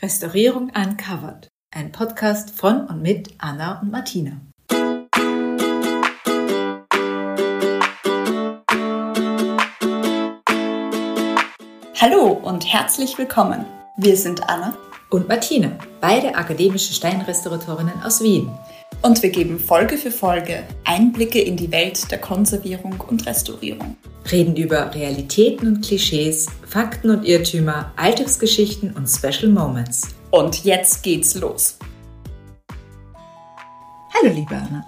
Restaurierung Uncovered, ein Podcast von und mit Anna und Martina. Hallo und herzlich willkommen. Wir sind Anna und Martina, beide akademische Steinrestauratorinnen aus Wien. Und wir geben Folge für Folge Einblicke in die Welt der Konservierung und Restaurierung. Reden über Realitäten und Klischees, Fakten und Irrtümer, Alltagsgeschichten und Special Moments. Und jetzt geht's los. Hallo liebe Anna.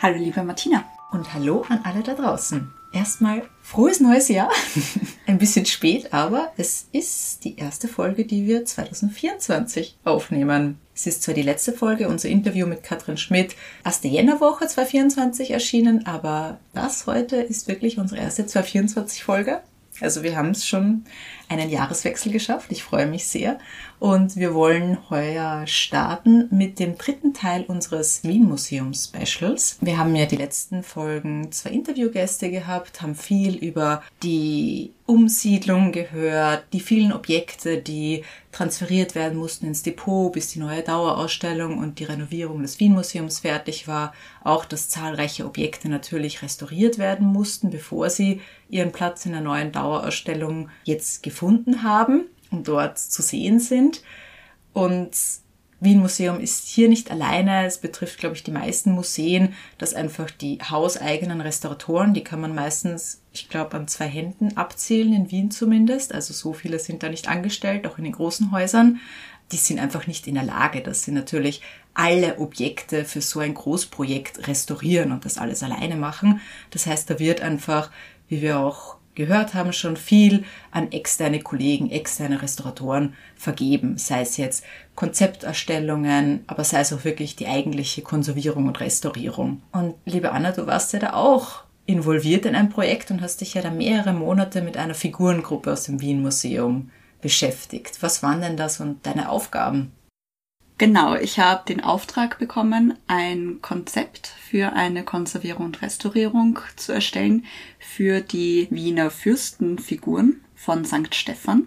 Hallo liebe Martina. Und hallo an alle da draußen. Erstmal frohes neues Jahr. Ein bisschen spät, aber es ist die erste Folge, die wir 2024 aufnehmen. Es ist zwar die letzte Folge, unser Interview mit Katrin Schmidt, erste Jännerwoche 2024 erschienen, aber das heute ist wirklich unsere erste 2024 Folge. Also wir haben es schon einen Jahreswechsel geschafft. Ich freue mich sehr. Und wir wollen heuer starten mit dem dritten Teil unseres Wien Museum Specials. Wir haben ja die letzten Folgen zwei Interviewgäste gehabt, haben viel über die Umsiedlung gehört, die vielen Objekte, die transferiert werden mussten ins Depot, bis die neue Dauerausstellung und die Renovierung des Wien Museums fertig war. Auch, dass zahlreiche Objekte natürlich restauriert werden mussten, bevor sie ihren Platz in der neuen Dauerausstellung jetzt gefunden haben dort zu sehen sind. Und Wien Museum ist hier nicht alleine. Es betrifft, glaube ich, die meisten Museen, dass einfach die hauseigenen Restauratoren, die kann man meistens, ich glaube, an zwei Händen abzählen, in Wien zumindest. Also so viele sind da nicht angestellt, auch in den großen Häusern. Die sind einfach nicht in der Lage, dass sie natürlich alle Objekte für so ein Großprojekt restaurieren und das alles alleine machen. Das heißt, da wird einfach, wie wir auch gehört haben, schon viel an externe Kollegen, externe Restauratoren vergeben, sei es jetzt Konzepterstellungen, aber sei es auch wirklich die eigentliche Konservierung und Restaurierung. Und liebe Anna, du warst ja da auch involviert in ein Projekt und hast dich ja da mehrere Monate mit einer Figurengruppe aus dem Wien Museum beschäftigt. Was waren denn das und deine Aufgaben? Genau, ich habe den Auftrag bekommen, ein Konzept für eine Konservierung und Restaurierung zu erstellen für die Wiener Fürstenfiguren von St. Stephan.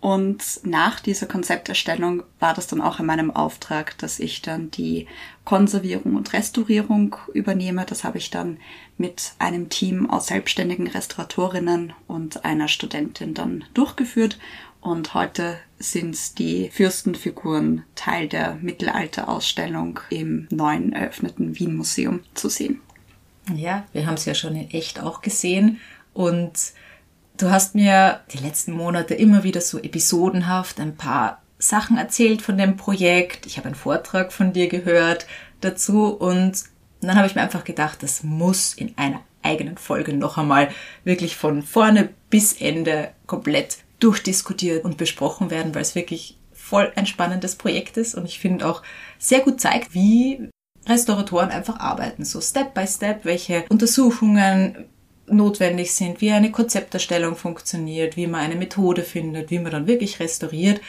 Und nach dieser Konzepterstellung war das dann auch in meinem Auftrag, dass ich dann die Konservierung und Restaurierung übernehme. Das habe ich dann mit einem Team aus selbstständigen Restauratorinnen und einer Studentin dann durchgeführt und heute sind die Fürstenfiguren Teil der Mittelalterausstellung im neuen eröffneten Wien Museum zu sehen. Ja, wir haben es ja schon in echt auch gesehen und du hast mir die letzten Monate immer wieder so episodenhaft ein paar Sachen erzählt von dem Projekt. Ich habe einen Vortrag von dir gehört dazu und dann habe ich mir einfach gedacht, das muss in einer eigenen Folge noch einmal wirklich von vorne bis Ende komplett durchdiskutiert und besprochen werden, weil es wirklich voll ein spannendes Projekt ist. Und ich finde auch sehr gut zeigt, wie Restauratoren einfach arbeiten, so Step by Step, welche Untersuchungen notwendig sind, wie eine Konzepterstellung funktioniert, wie man eine Methode findet, wie man dann wirklich restauriert.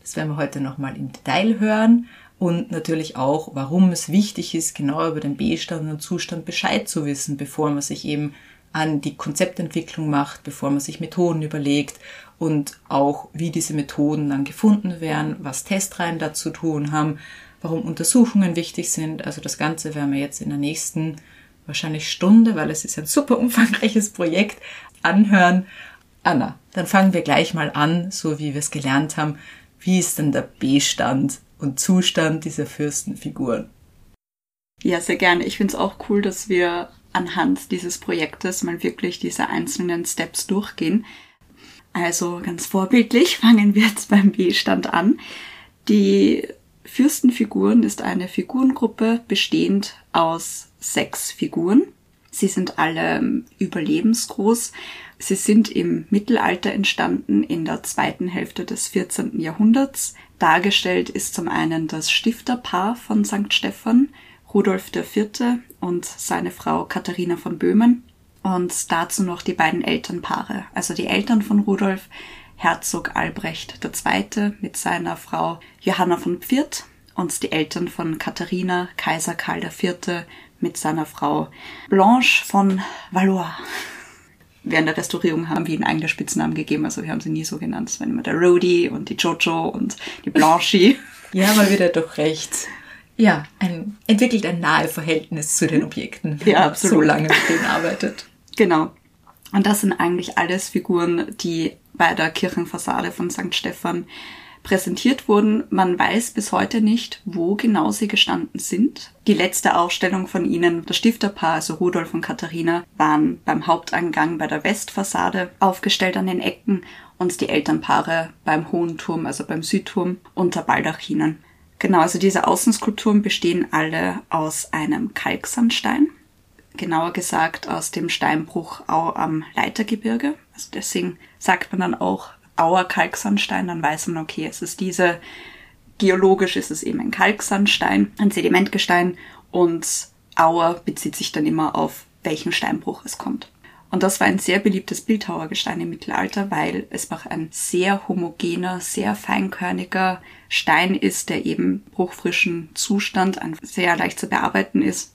Das werden wir heute nochmal im Detail hören. Und natürlich auch, warum es wichtig ist, genau über den Bestand und Zustand Bescheid zu wissen, bevor man sich eben an die Konzeptentwicklung macht, bevor man sich Methoden überlegt und auch wie diese Methoden dann gefunden werden, was Testreihen dazu tun haben, warum Untersuchungen wichtig sind. Also das Ganze werden wir jetzt in der nächsten wahrscheinlich Stunde, weil es ist ein super umfangreiches Projekt, anhören. Anna, dann fangen wir gleich mal an, so wie wir es gelernt haben. Wie ist denn der B-Stand und Zustand dieser Fürstenfiguren? Ja, sehr gerne. Ich finde es auch cool, dass wir anhand dieses Projektes mal wirklich diese einzelnen Steps durchgehen. Also ganz vorbildlich fangen wir jetzt beim B-Stand an. Die Fürstenfiguren ist eine Figurengruppe bestehend aus sechs Figuren. Sie sind alle überlebensgroß. Sie sind im Mittelalter entstanden, in der zweiten Hälfte des 14. Jahrhunderts. Dargestellt ist zum einen das Stifterpaar von St. Stephan, Rudolf IV. und seine Frau Katharina von Böhmen und dazu noch die beiden Elternpaare, also die Eltern von Rudolf, Herzog Albrecht II. mit seiner Frau Johanna von Pfirt und die Eltern von Katharina, Kaiser Karl IV. mit seiner Frau Blanche von Valois. während der Restaurierung haben wir ihnen eigene Spitznamen gegeben, also wir haben sie nie so genannt. Es waren immer der Rody und die Jojo und die Blanchie. ja, wir da doch recht ja, ein, entwickelt ein nahe Verhältnis zu den Objekten. Ja, absolut. So lange mit denen arbeitet. Genau. Und das sind eigentlich alles Figuren, die bei der Kirchenfassade von St. Stephan präsentiert wurden. Man weiß bis heute nicht, wo genau sie gestanden sind. Die letzte Aufstellung von ihnen, das Stifterpaar, also Rudolf und Katharina, waren beim Haupteingang bei der Westfassade aufgestellt an den Ecken und die Elternpaare beim Hohen Turm, also beim Südturm, unter Baldachinen. Genau, also diese Außenskulpturen bestehen alle aus einem Kalksandstein. Genauer gesagt aus dem Steinbruch Au am Leitergebirge. Also deswegen sagt man dann auch Auer Kalksandstein, dann weiß man, okay, es ist diese, geologisch ist es eben ein Kalksandstein, ein Sedimentgestein und Auer bezieht sich dann immer auf welchen Steinbruch es kommt. Und das war ein sehr beliebtes Bildhauergestein im Mittelalter, weil es auch ein sehr homogener, sehr feinkörniger Stein ist, der eben bruchfrischen Zustand, sehr leicht zu bearbeiten ist.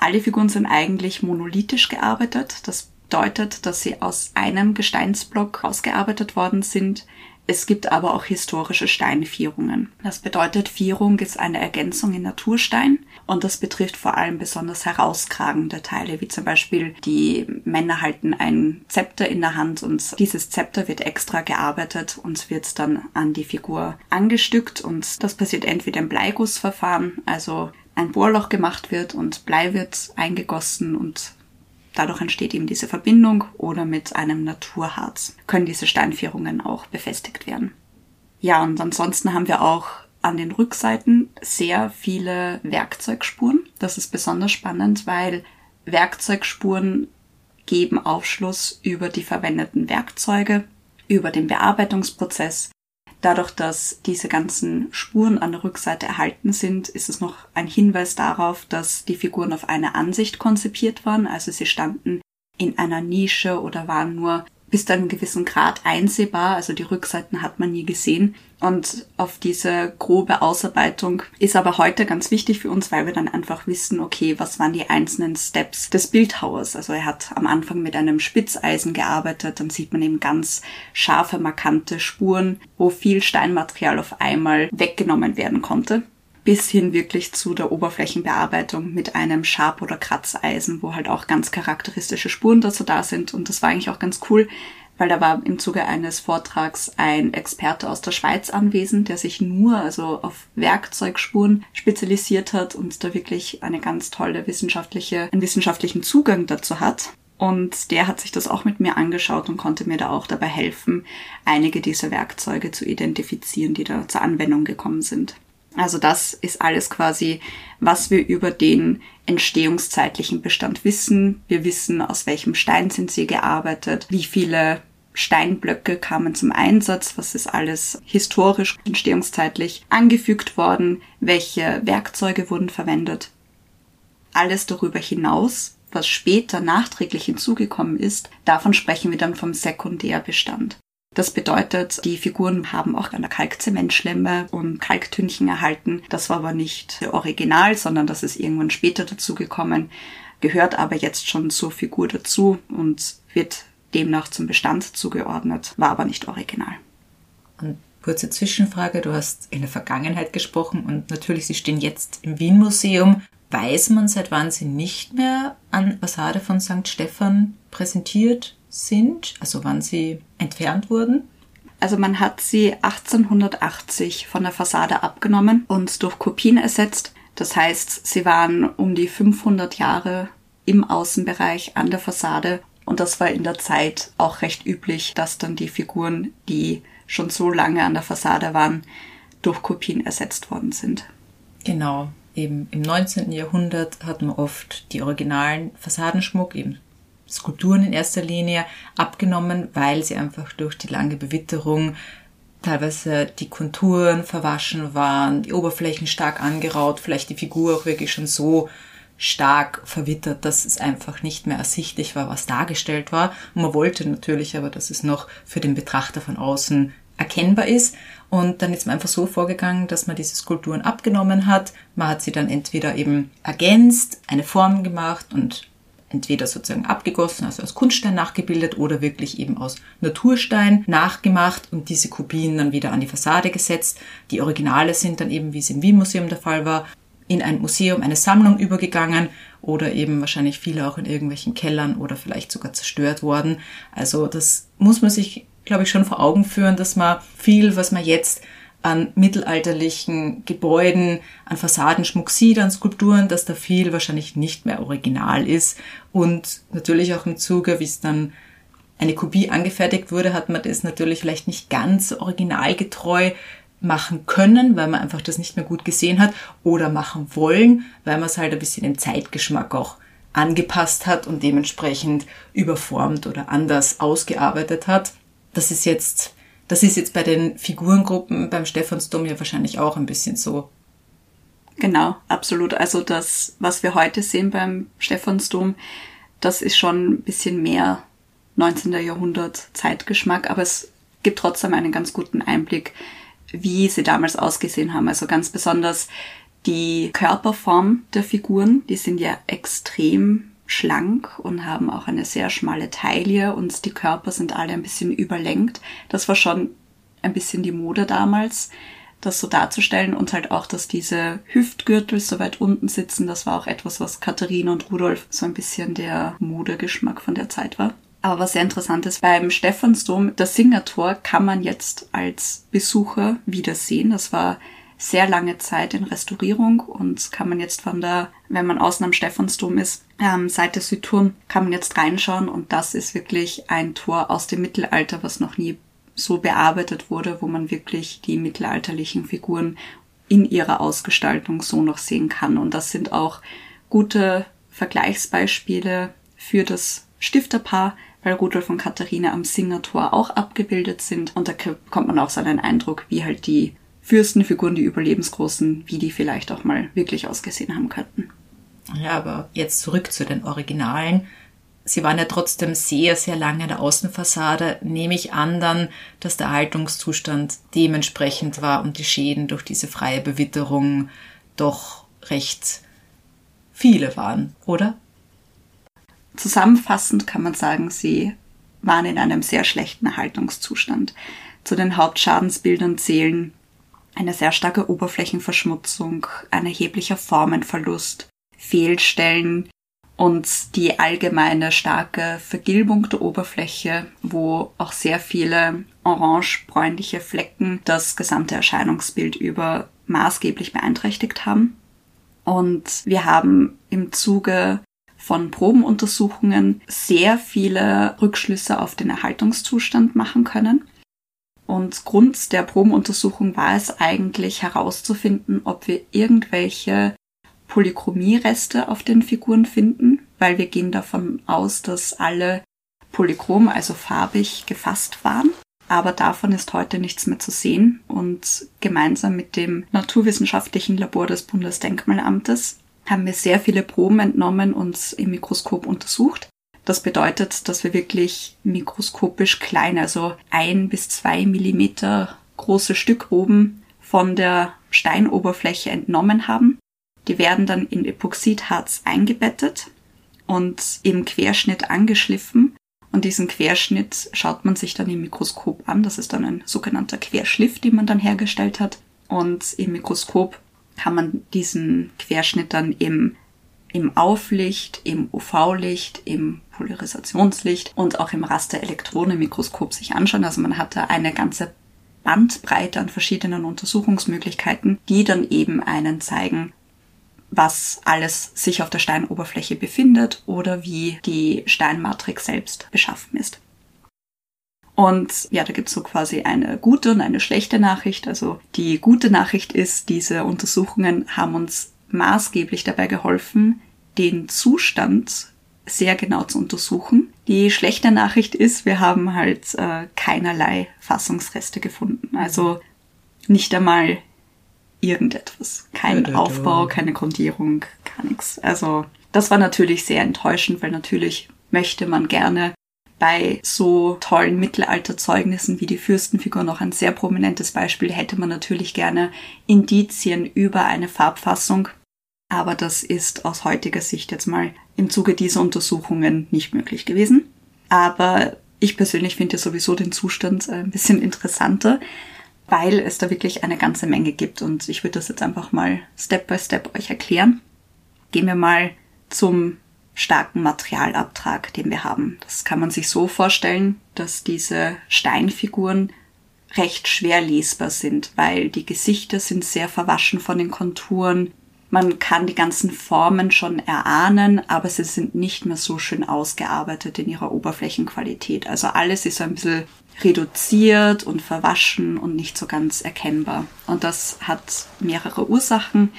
Alle Figuren sind eigentlich monolithisch gearbeitet. Das bedeutet, dass sie aus einem Gesteinsblock ausgearbeitet worden sind. Es gibt aber auch historische Steinvierungen. Das bedeutet, Vierung ist eine Ergänzung in Naturstein und das betrifft vor allem besonders herauskragende Teile, wie zum Beispiel die Männer halten ein Zepter in der Hand und dieses Zepter wird extra gearbeitet und wird dann an die Figur angestückt und das passiert entweder im Bleigussverfahren, also ein Bohrloch gemacht wird und Blei wird eingegossen und Dadurch entsteht eben diese Verbindung oder mit einem Naturharz können diese Steinvierungen auch befestigt werden. Ja, und ansonsten haben wir auch an den Rückseiten sehr viele Werkzeugspuren. Das ist besonders spannend, weil Werkzeugspuren geben Aufschluss über die verwendeten Werkzeuge, über den Bearbeitungsprozess Dadurch, dass diese ganzen Spuren an der Rückseite erhalten sind, ist es noch ein Hinweis darauf, dass die Figuren auf eine Ansicht konzipiert waren. Also sie standen in einer Nische oder waren nur bis zu einem gewissen Grad einsehbar. Also die Rückseiten hat man nie gesehen. Und auf diese grobe Ausarbeitung ist aber heute ganz wichtig für uns, weil wir dann einfach wissen, okay, was waren die einzelnen Steps des Bildhauers. Also er hat am Anfang mit einem Spitzeisen gearbeitet, dann sieht man eben ganz scharfe, markante Spuren, wo viel Steinmaterial auf einmal weggenommen werden konnte bis hin wirklich zu der Oberflächenbearbeitung mit einem Schab- oder Kratzeisen, wo halt auch ganz charakteristische Spuren dazu da sind. Und das war eigentlich auch ganz cool, weil da war im Zuge eines Vortrags ein Experte aus der Schweiz anwesend, der sich nur also auf Werkzeugspuren spezialisiert hat und da wirklich eine ganz tolle wissenschaftliche, einen wissenschaftlichen Zugang dazu hat. Und der hat sich das auch mit mir angeschaut und konnte mir da auch dabei helfen, einige dieser Werkzeuge zu identifizieren, die da zur Anwendung gekommen sind. Also das ist alles quasi, was wir über den entstehungszeitlichen Bestand wissen. Wir wissen, aus welchem Stein sind sie gearbeitet, wie viele Steinblöcke kamen zum Einsatz, was ist alles historisch, entstehungszeitlich angefügt worden, welche Werkzeuge wurden verwendet. Alles darüber hinaus, was später nachträglich hinzugekommen ist, davon sprechen wir dann vom Sekundärbestand. Das bedeutet, die Figuren haben auch eine Kalkzementschlemme und Kalktünchen erhalten. Das war aber nicht original, sondern das ist irgendwann später dazugekommen, gehört aber jetzt schon zur Figur dazu und wird demnach zum Bestand zugeordnet, war aber nicht original. Und kurze Zwischenfrage, du hast in der Vergangenheit gesprochen und natürlich, sie stehen jetzt im Wien Museum. Weiß man, seit wann sie nicht mehr an Fassade von St. Stephan präsentiert sind, also wann sie entfernt wurden? Also man hat sie 1880 von der Fassade abgenommen und durch Kopien ersetzt. Das heißt, sie waren um die 500 Jahre im Außenbereich an der Fassade und das war in der Zeit auch recht üblich, dass dann die Figuren, die schon so lange an der Fassade waren, durch Kopien ersetzt worden sind. Genau, eben im 19. Jahrhundert hat man oft die originalen Fassadenschmuck, eben Skulpturen in erster Linie abgenommen, weil sie einfach durch die lange Bewitterung teilweise die Konturen verwaschen waren, die Oberflächen stark angeraut, vielleicht die Figur auch wirklich schon so stark verwittert, dass es einfach nicht mehr ersichtlich war, was dargestellt war. Und man wollte natürlich aber, dass es noch für den Betrachter von außen erkennbar ist. Und dann ist man einfach so vorgegangen, dass man diese Skulpturen abgenommen hat. Man hat sie dann entweder eben ergänzt, eine Form gemacht und entweder sozusagen abgegossen, also aus Kunststein nachgebildet oder wirklich eben aus Naturstein nachgemacht und diese Kopien dann wieder an die Fassade gesetzt. Die Originale sind dann eben, wie es im Wien-Museum der Fall war, in ein Museum, eine Sammlung übergegangen oder eben wahrscheinlich viele auch in irgendwelchen Kellern oder vielleicht sogar zerstört worden. Also das muss man sich, glaube ich, schon vor Augen führen, dass man viel, was man jetzt an mittelalterlichen Gebäuden, an Fassadenschmuck sieht, an Skulpturen, dass da viel wahrscheinlich nicht mehr original ist. Und natürlich auch im Zuge, wie es dann eine Kopie angefertigt wurde, hat man das natürlich vielleicht nicht ganz originalgetreu machen können, weil man einfach das nicht mehr gut gesehen hat oder machen wollen, weil man es halt ein bisschen im Zeitgeschmack auch angepasst hat und dementsprechend überformt oder anders ausgearbeitet hat. Das ist jetzt das ist jetzt bei den Figurengruppen beim Stephansdom ja wahrscheinlich auch ein bisschen so. Genau, absolut. Also das, was wir heute sehen beim Stephansdom, das ist schon ein bisschen mehr 19. Jahrhundert Zeitgeschmack, aber es gibt trotzdem einen ganz guten Einblick, wie sie damals ausgesehen haben. Also ganz besonders die Körperform der Figuren, die sind ja extrem schlank und haben auch eine sehr schmale Taille und die Körper sind alle ein bisschen überlenkt. Das war schon ein bisschen die Mode damals, das so darzustellen und halt auch, dass diese Hüftgürtel so weit unten sitzen. Das war auch etwas, was Katharina und Rudolf so ein bisschen der Modegeschmack von der Zeit war. Aber was sehr interessant ist, beim Stephansdom, das Singertor kann man jetzt als Besucher wieder sehen. Das war sehr lange Zeit in Restaurierung und kann man jetzt von der, wenn man außen am Stephansdom ist, ähm, Seite Südturm, kann man jetzt reinschauen und das ist wirklich ein Tor aus dem Mittelalter, was noch nie so bearbeitet wurde, wo man wirklich die mittelalterlichen Figuren in ihrer Ausgestaltung so noch sehen kann. Und das sind auch gute Vergleichsbeispiele für das Stifterpaar, weil Rudolf und Katharina am Singertor auch abgebildet sind. Und da bekommt man auch so einen Eindruck, wie halt die Fürstenfiguren, die überlebensgroßen, wie die vielleicht auch mal wirklich ausgesehen haben könnten. Ja, aber jetzt zurück zu den Originalen. Sie waren ja trotzdem sehr, sehr lange in der Außenfassade. Nehme ich an dann, dass der Erhaltungszustand dementsprechend war und die Schäden durch diese freie Bewitterung doch recht viele waren, oder? Zusammenfassend kann man sagen, sie waren in einem sehr schlechten Erhaltungszustand. Zu den Hauptschadensbildern zählen eine sehr starke Oberflächenverschmutzung, ein erheblicher Formenverlust, Fehlstellen und die allgemeine starke Vergilbung der Oberfläche, wo auch sehr viele orange-bräunliche Flecken das gesamte Erscheinungsbild über maßgeblich beeinträchtigt haben. Und wir haben im Zuge von Probenuntersuchungen sehr viele Rückschlüsse auf den Erhaltungszustand machen können. Und Grund der Probenuntersuchung war es eigentlich herauszufinden, ob wir irgendwelche Polychromie-Reste auf den Figuren finden, weil wir gehen davon aus, dass alle polychrom, also farbig gefasst waren. Aber davon ist heute nichts mehr zu sehen und gemeinsam mit dem Naturwissenschaftlichen Labor des Bundesdenkmalamtes haben wir sehr viele Proben entnommen und im Mikroskop untersucht das bedeutet, dass wir wirklich mikroskopisch klein, also ein bis zwei Millimeter große Stückproben von der Steinoberfläche entnommen haben. Die werden dann in Epoxidharz eingebettet und im Querschnitt angeschliffen. Und diesen Querschnitt schaut man sich dann im Mikroskop an. Das ist dann ein sogenannter Querschliff, den man dann hergestellt hat. Und im Mikroskop kann man diesen Querschnitt dann im im Auflicht, im UV-Licht, im Polarisationslicht und auch im Rasterelektronenmikroskop sich anschauen. Also man hat da eine ganze Bandbreite an verschiedenen Untersuchungsmöglichkeiten, die dann eben einen zeigen, was alles sich auf der Steinoberfläche befindet oder wie die Steinmatrix selbst beschaffen ist. Und ja, da gibt's so quasi eine gute und eine schlechte Nachricht. Also die gute Nachricht ist, diese Untersuchungen haben uns maßgeblich dabei geholfen, den Zustand sehr genau zu untersuchen. Die schlechte Nachricht ist, wir haben halt äh, keinerlei Fassungsreste gefunden. Also nicht einmal irgendetwas. Kein Aufbau, keine Grundierung, gar nichts. Also das war natürlich sehr enttäuschend, weil natürlich möchte man gerne bei so tollen Mittelalterzeugnissen wie die Fürstenfigur noch ein sehr prominentes Beispiel hätte man natürlich gerne Indizien über eine Farbfassung Aber das ist aus heutiger Sicht jetzt mal im Zuge dieser Untersuchungen nicht möglich gewesen. Aber ich persönlich finde ja sowieso den Zustand ein bisschen interessanter, weil es da wirklich eine ganze Menge gibt und ich würde das jetzt einfach mal Step by Step euch erklären. Gehen wir mal zum starken Materialabtrag, den wir haben. Das kann man sich so vorstellen, dass diese Steinfiguren recht schwer lesbar sind, weil die Gesichter sind sehr verwaschen von den Konturen. Man kann die ganzen Formen schon erahnen, aber sie sind nicht mehr so schön ausgearbeitet in ihrer Oberflächenqualität. Also alles ist ein bisschen reduziert und verwaschen und nicht so ganz erkennbar. Und das hat mehrere Ursachen.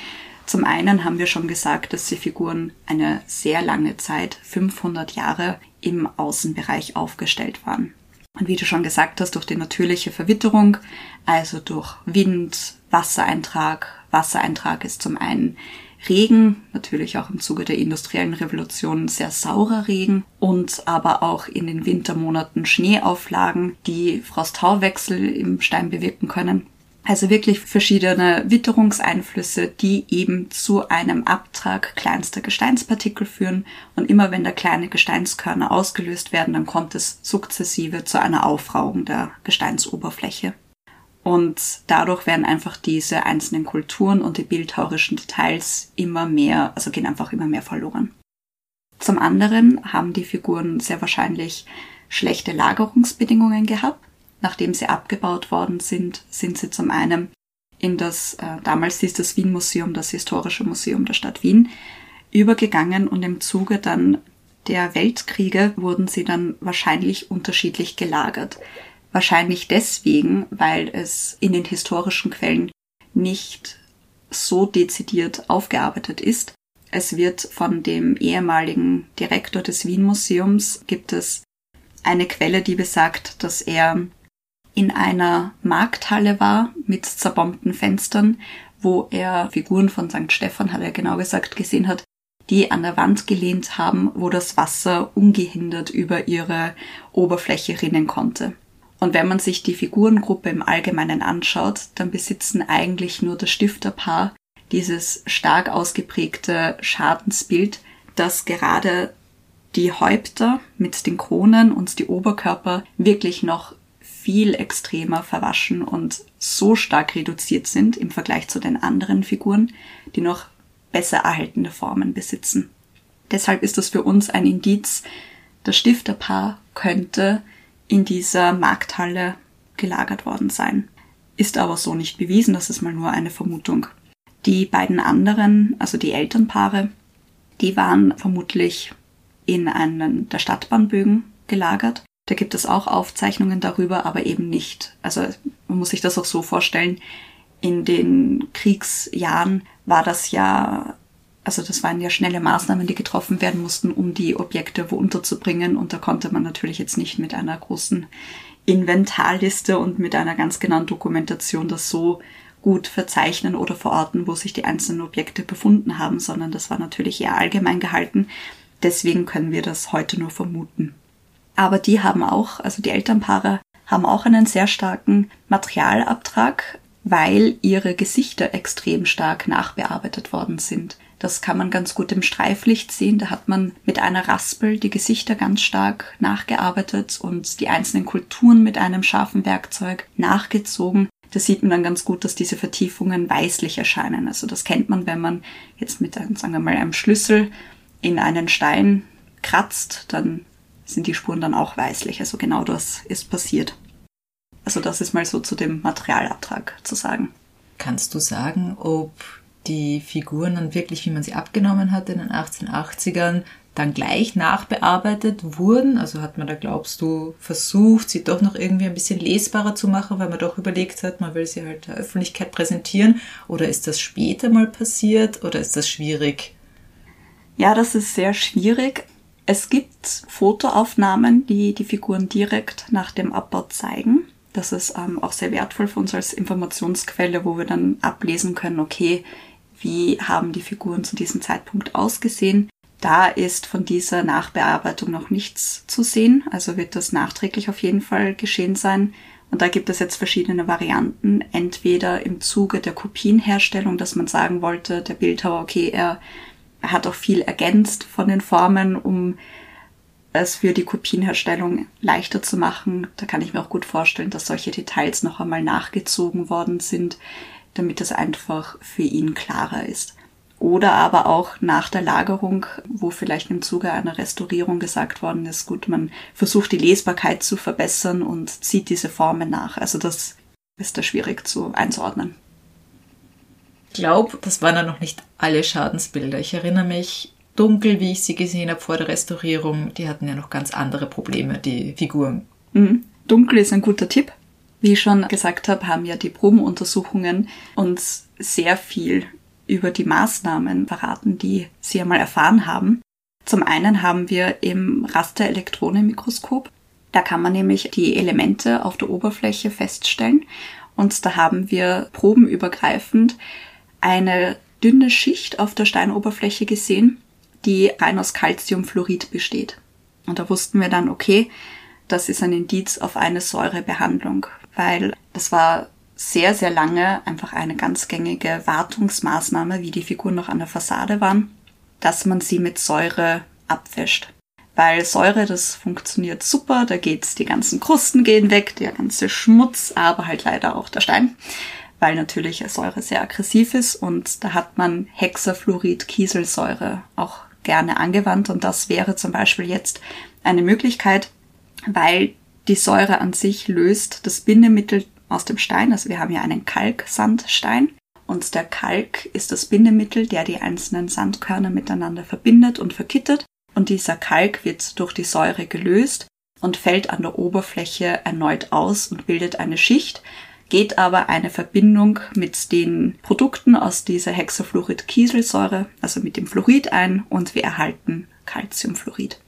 Zum einen haben wir schon gesagt, dass die Figuren eine sehr lange Zeit, 500 Jahre, im Außenbereich aufgestellt waren. Und wie du schon gesagt hast, durch die natürliche Verwitterung, also durch Wind, Wassereintrag. Wassereintrag ist zum einen Regen, natürlich auch im Zuge der industriellen Revolution sehr saurer Regen und aber auch in den Wintermonaten Schneeauflagen, die Frost-Tau-Wechsel im Stein bewirken können. Also wirklich verschiedene Witterungseinflüsse, die eben zu einem Abtrag kleinster Gesteinspartikel führen. Und immer wenn da kleine Gesteinskörner ausgelöst werden, dann kommt es sukzessive zu einer Aufrauung der Gesteinsoberfläche. Und dadurch werden einfach diese einzelnen Kulturen und die bildhauerischen Details immer mehr, also gehen einfach immer mehr verloren. Zum anderen haben die Figuren sehr wahrscheinlich schlechte Lagerungsbedingungen gehabt nachdem sie abgebaut worden sind, sind sie zum einen in das, äh, damals hieß das Wien Museum, das Historische Museum der Stadt Wien, übergegangen und im Zuge dann der Weltkriege wurden sie dann wahrscheinlich unterschiedlich gelagert. Wahrscheinlich deswegen, weil es in den historischen Quellen nicht so dezidiert aufgearbeitet ist. Es wird von dem ehemaligen Direktor des Wien Museums gibt es eine Quelle, die besagt, dass er in einer Markthalle war mit zerbombten Fenstern, wo er Figuren von St. Stephan, hat er genau gesagt, gesehen hat, die an der Wand gelehnt haben, wo das Wasser ungehindert über ihre Oberfläche rinnen konnte. Und wenn man sich die Figurengruppe im Allgemeinen anschaut, dann besitzen eigentlich nur das Stifterpaar dieses stark ausgeprägte Schadensbild, das gerade die Häupter mit den Kronen und die Oberkörper wirklich noch viel extremer verwaschen und so stark reduziert sind im Vergleich zu den anderen Figuren, die noch besser erhaltene Formen besitzen. Deshalb ist das für uns ein Indiz, das Stifterpaar könnte in dieser Markthalle gelagert worden sein. Ist aber so nicht bewiesen, das ist mal nur eine Vermutung. Die beiden anderen, also die Elternpaare, die waren vermutlich in einen der Stadtbahnbögen gelagert da gibt es auch Aufzeichnungen darüber, aber eben nicht. Also man muss sich das auch so vorstellen. In den Kriegsjahren war das ja, also das waren ja schnelle Maßnahmen, die getroffen werden mussten, um die Objekte wo unterzubringen. Und da konnte man natürlich jetzt nicht mit einer großen Inventarliste und mit einer ganz genauen Dokumentation das so gut verzeichnen oder verorten, wo sich die einzelnen Objekte befunden haben, sondern das war natürlich eher allgemein gehalten. Deswegen können wir das heute nur vermuten. Aber die haben auch, also die Elternpaare haben auch einen sehr starken Materialabtrag, weil ihre Gesichter extrem stark nachbearbeitet worden sind. Das kann man ganz gut im Streiflicht sehen. Da hat man mit einer Raspel die Gesichter ganz stark nachgearbeitet und die einzelnen Kulturen mit einem scharfen Werkzeug nachgezogen. Da sieht man dann ganz gut, dass diese Vertiefungen weißlich erscheinen. Also das kennt man, wenn man jetzt mit einem, sagen wir mal, einem Schlüssel in einen Stein kratzt, dann sind die Spuren dann auch weißlich. Also genau das ist passiert. Also das ist mal so zu dem Materialabtrag zu sagen. Kannst du sagen, ob die Figuren dann wirklich, wie man sie abgenommen hat in den 1880ern, dann gleich nachbearbeitet wurden? Also hat man da, glaubst du, versucht, sie doch noch irgendwie ein bisschen lesbarer zu machen, weil man doch überlegt hat, man will sie halt der Öffentlichkeit präsentieren? Oder ist das später mal passiert oder ist das schwierig? Ja, das ist sehr schwierig. Es gibt Fotoaufnahmen, die die Figuren direkt nach dem Abbau zeigen. Das ist ähm, auch sehr wertvoll für uns als Informationsquelle, wo wir dann ablesen können, okay, wie haben die Figuren zu diesem Zeitpunkt ausgesehen. Da ist von dieser Nachbearbeitung noch nichts zu sehen, also wird das nachträglich auf jeden Fall geschehen sein. Und da gibt es jetzt verschiedene Varianten. Entweder im Zuge der Kopienherstellung, dass man sagen wollte, der Bildhauer, okay, er, hat auch viel ergänzt von den Formen, um es für die Kopienherstellung leichter zu machen. Da kann ich mir auch gut vorstellen, dass solche Details noch einmal nachgezogen worden sind, damit es einfach für ihn klarer ist. Oder aber auch nach der Lagerung, wo vielleicht im Zuge einer Restaurierung gesagt worden ist, gut, man versucht die Lesbarkeit zu verbessern und zieht diese Formen nach. Also das ist da schwierig zu einzuordnen. Ich glaube, das waren ja noch nicht alle Schadensbilder. Ich erinnere mich dunkel, wie ich sie gesehen habe vor der Restaurierung. Die hatten ja noch ganz andere Probleme, die Figuren. Mhm. Dunkel ist ein guter Tipp. Wie ich schon gesagt habe, haben ja die Probenuntersuchungen uns sehr viel über die Maßnahmen verraten, die Sie einmal erfahren haben. Zum einen haben wir im Rasterelektronenmikroskop. Da kann man nämlich die Elemente auf der Oberfläche feststellen. Und da haben wir probenübergreifend eine dünne Schicht auf der Steinoberfläche gesehen, die rein aus Calciumfluorid besteht. Und da wussten wir dann, okay, das ist ein Indiz auf eine Säurebehandlung, weil das war sehr, sehr lange einfach eine ganz gängige Wartungsmaßnahme, wie die Figuren noch an der Fassade waren, dass man sie mit Säure abwäscht. Weil Säure, das funktioniert super, da geht's, die ganzen Krusten gehen weg, der ganze Schmutz, aber halt leider auch der Stein, weil natürlich Säure sehr aggressiv ist und da hat man Hexafluorid Kieselsäure auch gerne angewandt und das wäre zum Beispiel jetzt eine Möglichkeit, weil die Säure an sich löst das Bindemittel aus dem Stein. Also wir haben hier einen Kalksandstein und der Kalk ist das Bindemittel, der die einzelnen Sandkörner miteinander verbindet und verkittet. Und dieser Kalk wird durch die Säure gelöst und fällt an der Oberfläche erneut aus und bildet eine Schicht, geht aber eine Verbindung mit den Produkten aus dieser Hexafluorid-Kieselsäure, also mit dem Fluorid ein und wir erhalten Calciumfluorid.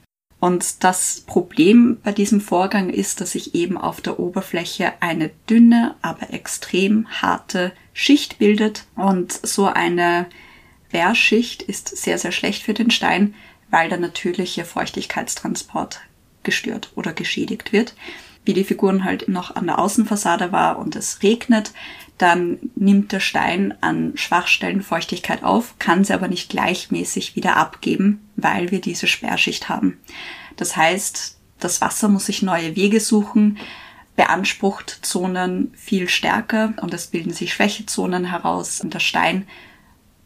Und das Problem bei diesem Vorgang ist, dass sich eben auf der Oberfläche eine dünne, aber extrem harte Schicht bildet. Und so eine Wehrschicht ist sehr, sehr schlecht für den Stein, weil der natürliche Feuchtigkeitstransport gestört oder geschädigt wird. Wie die Figuren halt noch an der Außenfassade war und es regnet, dann nimmt der Stein an Schwachstellen Feuchtigkeit auf, kann sie aber nicht gleichmäßig wieder abgeben, weil wir diese Sperrschicht haben. Das heißt, das Wasser muss sich neue Wege suchen, beansprucht Zonen viel stärker und es bilden sich Schwächezonen heraus und der Stein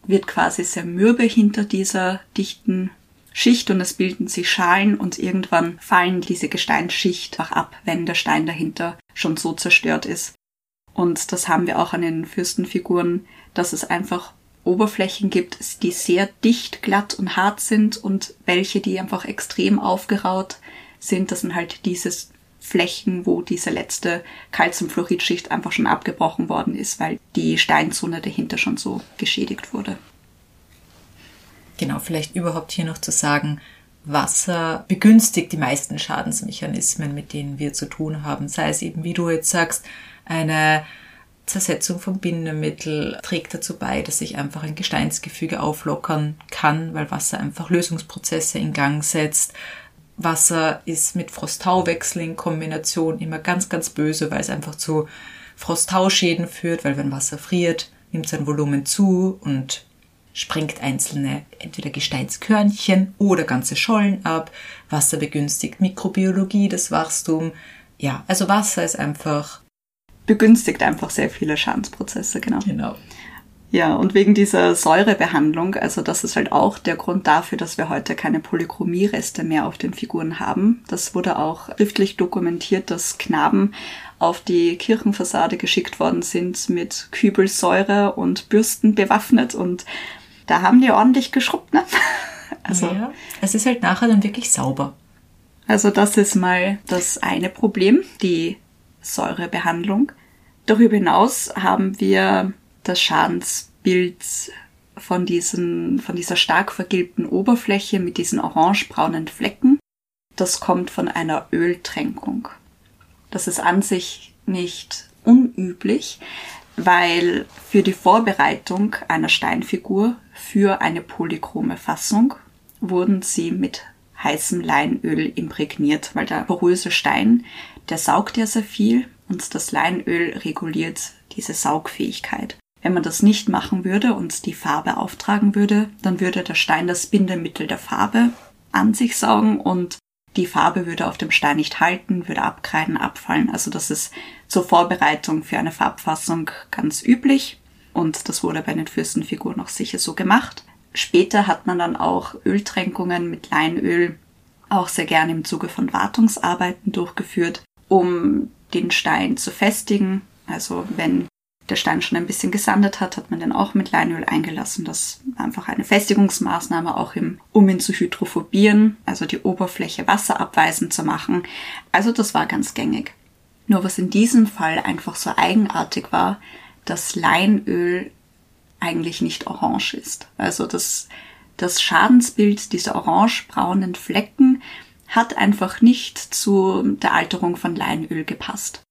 wird quasi sehr mürbe hinter dieser dichten Schicht und es bilden sich Schalen und irgendwann fallen diese Gesteinsschicht auch ab, wenn der Stein dahinter schon so zerstört ist. Und das haben wir auch an den Fürstenfiguren, dass es einfach Oberflächen gibt, die sehr dicht, glatt und hart sind und welche, die einfach extrem aufgeraut sind. Das sind halt diese Flächen, wo diese letzte Calciumfluoridschicht einfach schon abgebrochen worden ist, weil die Steinzone dahinter schon so geschädigt wurde. Genau, vielleicht überhaupt hier noch zu sagen, Wasser begünstigt die meisten Schadensmechanismen, mit denen wir zu tun haben. Sei es eben, wie du jetzt sagst, eine Zersetzung von Bindemittel trägt dazu bei, dass sich einfach ein Gesteinsgefüge auflockern kann, weil Wasser einfach Lösungsprozesse in Gang setzt. Wasser ist mit Frost-Tau-Wechsel in Kombination immer ganz, ganz böse, weil es einfach zu Frost-Tau-Schäden führt, weil wenn Wasser friert, nimmt sein Volumen zu und sprengt einzelne entweder Gesteinskörnchen oder ganze Schollen ab. Wasser begünstigt Mikrobiologie, das Wachstum. Ja, also Wasser ist einfach begünstigt einfach sehr viele Schadensprozesse, genau. Genau. Ja, und wegen dieser Säurebehandlung, also das ist halt auch der Grund dafür, dass wir heute keine Polychromie-Reste mehr auf den Figuren haben. Das wurde auch schriftlich dokumentiert, dass Knaben auf die Kirchenfassade geschickt worden sind mit Kübelsäure und Bürsten bewaffnet und da haben die ordentlich geschrubbt, ne? Also, ja, es ist halt nachher dann wirklich sauber. Also das ist mal das eine Problem, die Säurebehandlung. Darüber hinaus haben wir das Schadensbild von, diesen, von dieser stark vergilbten Oberfläche mit diesen orangebraunen Flecken. Das kommt von einer Öltränkung. Das ist an sich nicht unüblich, weil für die Vorbereitung einer Steinfigur für eine polychrome Fassung wurden sie mit heißem Leinöl imprägniert, weil der poröse Stein der saugt ja sehr viel und das Leinöl reguliert diese Saugfähigkeit. Wenn man das nicht machen würde und die Farbe auftragen würde, dann würde der Stein das Bindemittel der Farbe an sich saugen und die Farbe würde auf dem Stein nicht halten, würde abkreiden, abfallen. Also das ist zur Vorbereitung für eine Farbfassung ganz üblich und das wurde bei den Fürstenfiguren auch sicher so gemacht. Später hat man dann auch Öltränkungen mit Leinöl auch sehr gerne im Zuge von Wartungsarbeiten durchgeführt, um den Stein zu festigen. Also wenn der Stein schon ein bisschen gesandet hat, hat man den auch mit Leinöl eingelassen. Das war einfach eine Festigungsmaßnahme, auch im, um ihn zu hydrophobieren, also die Oberfläche wasserabweisend zu machen. Also das war ganz gängig. Nur was in diesem Fall einfach so eigenartig war, dass Leinöl eigentlich nicht orange ist. Also das, das Schadensbild dieser orangebraunen Flecken hat einfach nicht zu der Alterung von Leinöl gepasst.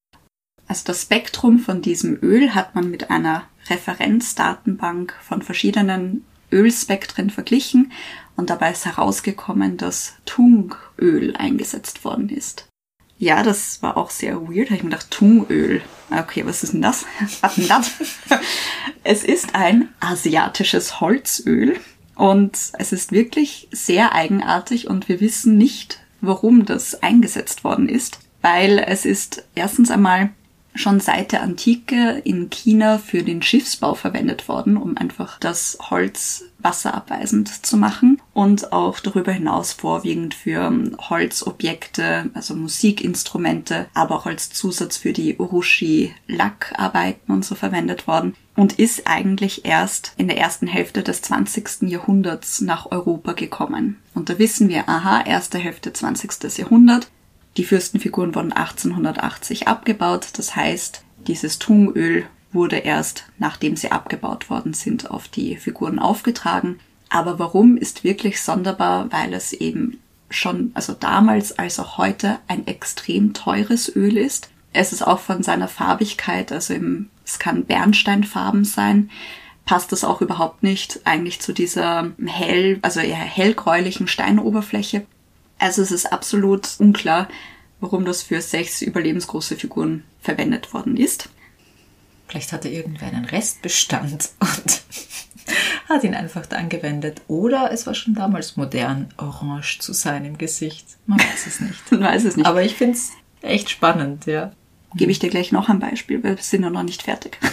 Also das Spektrum von diesem Öl hat man mit einer Referenzdatenbank von verschiedenen Ölspektren verglichen und dabei ist herausgekommen, dass Tungöl eingesetzt worden ist. Ja, das war auch sehr weird. Da habe ich mir gedacht, Tungöl. Okay, was ist denn das? Was denn das? es ist ein asiatisches Holzöl und es ist wirklich sehr eigenartig und wir wissen nicht, warum das eingesetzt worden ist, weil es ist erstens einmal schon seit der Antike in China für den Schiffsbau verwendet worden, um einfach das Holz wasserabweisend zu machen und auch darüber hinaus vorwiegend für Holzobjekte, also Musikinstrumente, aber auch als Zusatz für die Urushi-Lackarbeiten und so verwendet worden und ist eigentlich erst in der ersten Hälfte des 20. Jahrhunderts nach Europa gekommen. Und da wissen wir, aha, erste Hälfte 20. Jahrhundert, die Fürstenfiguren wurden 1880 abgebaut, das heißt, dieses Tungöl wurde erst, nachdem sie abgebaut worden sind, auf die Figuren aufgetragen. Aber warum ist wirklich sonderbar, weil es eben schon, also damals als auch heute, ein extrem teures Öl ist. Es ist auch von seiner Farbigkeit, also im, es kann Bernsteinfarben sein, passt das auch überhaupt nicht eigentlich zu dieser hell, also eher hellgräulichen Steinoberfläche. Also es ist absolut unklar, warum das für sechs überlebensgroße Figuren verwendet worden ist. Vielleicht hatte irgendwer einen Restbestand und hat ihn einfach da angewendet. Oder es war schon damals modern, orange zu sein im Gesicht. Man weiß es nicht. Man weiß es nicht. Aber ich finde es echt spannend, ja. Gebe ich dir gleich noch ein Beispiel, weil wir sind ja noch nicht fertig.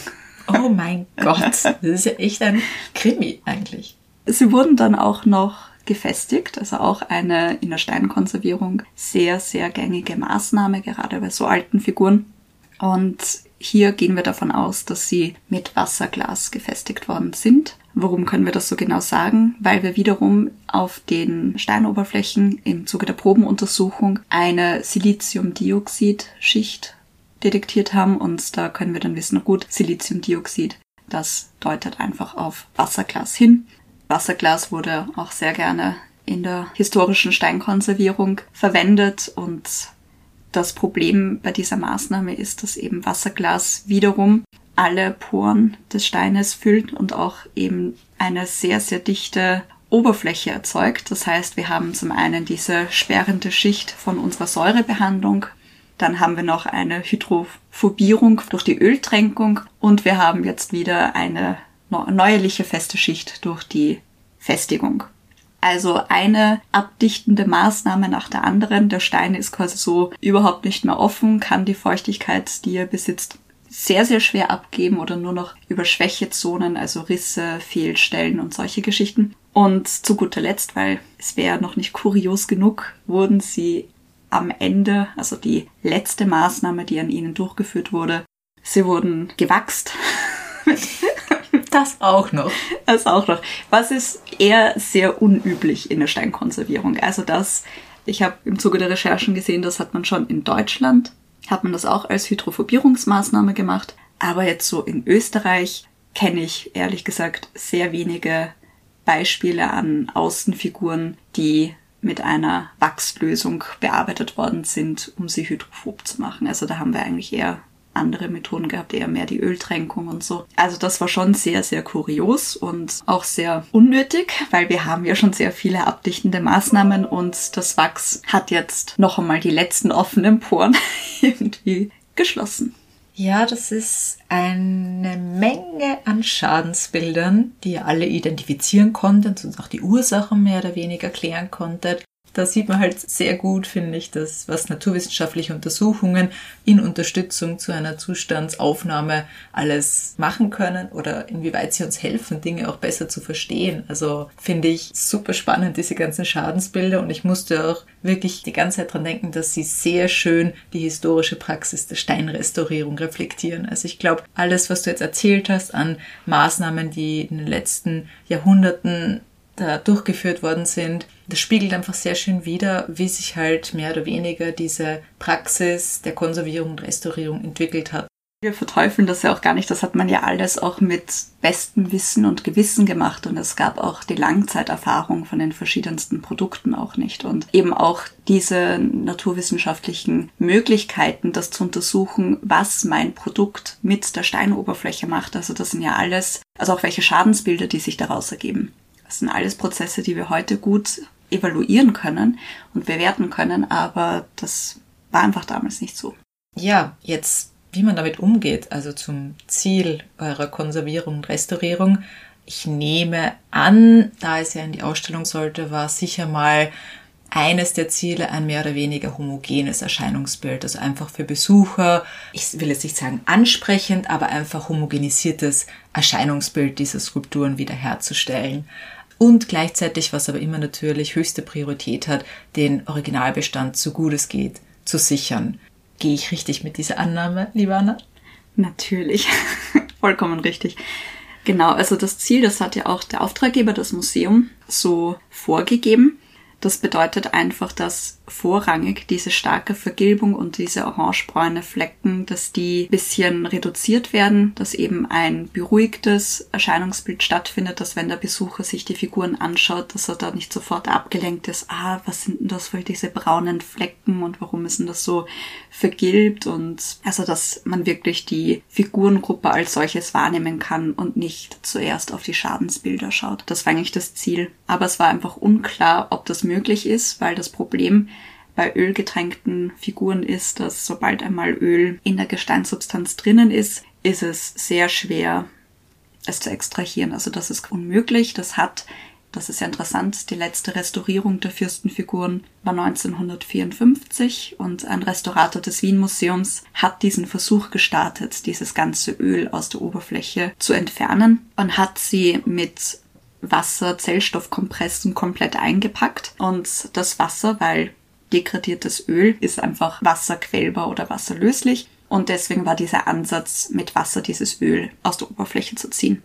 Oh mein Gott, das ist ja echt ein Krimi eigentlich. Sie wurden dann auch noch gefestigt, also auch eine in der Steinkonservierung sehr, sehr gängige Maßnahme, gerade bei so alten Figuren. Und hier gehen wir davon aus, dass sie mit Wasserglas gefestigt worden sind. Warum können wir das so genau sagen? Weil wir wiederum auf den Steinoberflächen im Zuge der Probenuntersuchung eine Siliziumdioxid-Schicht detektiert haben und da können wir dann wissen, gut, Siliziumdioxid, das deutet einfach auf Wasserglas hin. Wasserglas wurde auch sehr gerne in der historischen Steinkonservierung verwendet und das Problem bei dieser Maßnahme ist, dass eben Wasserglas wiederum alle Poren des Steines füllt und auch eben eine sehr, sehr dichte Oberfläche erzeugt. Das heißt, wir haben zum einen diese sperrende Schicht von unserer Säurebehandlung, dann haben wir noch eine Hydrophobierung durch die Öltränkung und wir haben jetzt wieder eine neuerliche feste Schicht durch die Festigung. Also eine abdichtende Maßnahme nach der anderen. Der Stein ist quasi so überhaupt nicht mehr offen, kann die Feuchtigkeit, die er besitzt, sehr, sehr schwer abgeben oder nur noch über Schwächezonen, also Risse, Fehlstellen und solche Geschichten. Und zu guter Letzt, weil es wäre noch nicht kurios genug, wurden sie am Ende, also die letzte Maßnahme, die an ihnen durchgeführt wurde, sie wurden gewachst Das auch noch. Das auch noch. Was ist eher sehr unüblich in der Steinkonservierung. Also das, ich habe im Zuge der Recherchen gesehen, das hat man schon in Deutschland, hat man das auch als Hydrophobierungsmaßnahme gemacht. Aber jetzt so in Österreich kenne ich ehrlich gesagt sehr wenige Beispiele an Außenfiguren, die mit einer Wachslösung bearbeitet worden sind, um sie hydrophob zu machen. Also da haben wir eigentlich eher andere Methoden gehabt, eher mehr die Öltränkung und so. Also das war schon sehr, sehr kurios und auch sehr unnötig, weil wir haben ja schon sehr viele abdichtende Maßnahmen und das Wachs hat jetzt noch einmal die letzten offenen Poren irgendwie geschlossen. Ja, das ist eine Menge an Schadensbildern, die ihr alle identifizieren konntet und auch die Ursachen mehr oder weniger klären konntet da sieht man halt sehr gut, finde ich, dass was naturwissenschaftliche Untersuchungen in Unterstützung zu einer Zustandsaufnahme alles machen können oder inwieweit sie uns helfen, Dinge auch besser zu verstehen. Also finde ich super spannend, diese ganzen Schadensbilder und ich musste auch wirklich die ganze Zeit dran denken, dass sie sehr schön die historische Praxis der Steinrestaurierung reflektieren. Also ich glaube, alles, was du jetzt erzählt hast an Maßnahmen, die in den letzten Jahrhunderten da durchgeführt worden sind, das spiegelt einfach sehr schön wider, wie sich halt mehr oder weniger diese Praxis der Konservierung und Restaurierung entwickelt hat. Wir verteufeln das ja auch gar nicht. Das hat man ja alles auch mit bestem Wissen und Gewissen gemacht. Und es gab auch die Langzeiterfahrung von den verschiedensten Produkten auch nicht. Und eben auch diese naturwissenschaftlichen Möglichkeiten, das zu untersuchen, was mein Produkt mit der Steinoberfläche macht. Also das sind ja alles, also auch welche Schadensbilder, die sich daraus ergeben. Das sind alles Prozesse, die wir heute gut evaluieren können und bewerten können, aber das war einfach damals nicht so. Ja, jetzt wie man damit umgeht, also zum Ziel eurer Konservierung und Restaurierung. Ich nehme an, da es ja in die Ausstellung sollte, war sicher mal eines der Ziele ein mehr oder weniger homogenes Erscheinungsbild. Also einfach für Besucher, ich will jetzt nicht sagen ansprechend, aber einfach homogenisiertes Erscheinungsbild dieser Skulpturen wiederherzustellen und gleichzeitig, was aber immer natürlich höchste Priorität hat, den Originalbestand so gut es geht zu sichern. Gehe ich richtig mit dieser Annahme, liebe Anna? Natürlich, vollkommen richtig. Genau, also das Ziel, das hat ja auch der Auftraggeber, das Museum, so vorgegeben. Das bedeutet einfach, dass vorrangig diese starke Vergilbung und diese orangebräune Flecken, dass die bisschen reduziert werden, dass eben ein beruhigtes Erscheinungsbild stattfindet, dass wenn der Besucher sich die Figuren anschaut, dass er da nicht sofort abgelenkt ist, ah, was sind denn das für diese braunen Flecken und warum ist denn das so vergilbt und also, dass man wirklich die Figurengruppe als solches wahrnehmen kann und nicht zuerst auf die Schadensbilder schaut. Das war eigentlich das Ziel. Aber es war einfach unklar, ob das möglich ist, weil das Problem bei ölgetränkten Figuren ist, dass sobald einmal Öl in der Gesteinssubstanz drinnen ist, ist es sehr schwer, es zu extrahieren. Also das ist unmöglich. Das hat, das ist ja interessant, die letzte Restaurierung der Fürstenfiguren war 1954 und ein Restaurator des Wien Museums hat diesen Versuch gestartet, dieses ganze Öl aus der Oberfläche zu entfernen und hat sie mit Wasser-Zellstoffkompressen komplett eingepackt und das Wasser, weil degradiertes Öl ist einfach wasserquellbar oder wasserlöslich und deswegen war dieser Ansatz, mit Wasser dieses Öl aus der Oberfläche zu ziehen.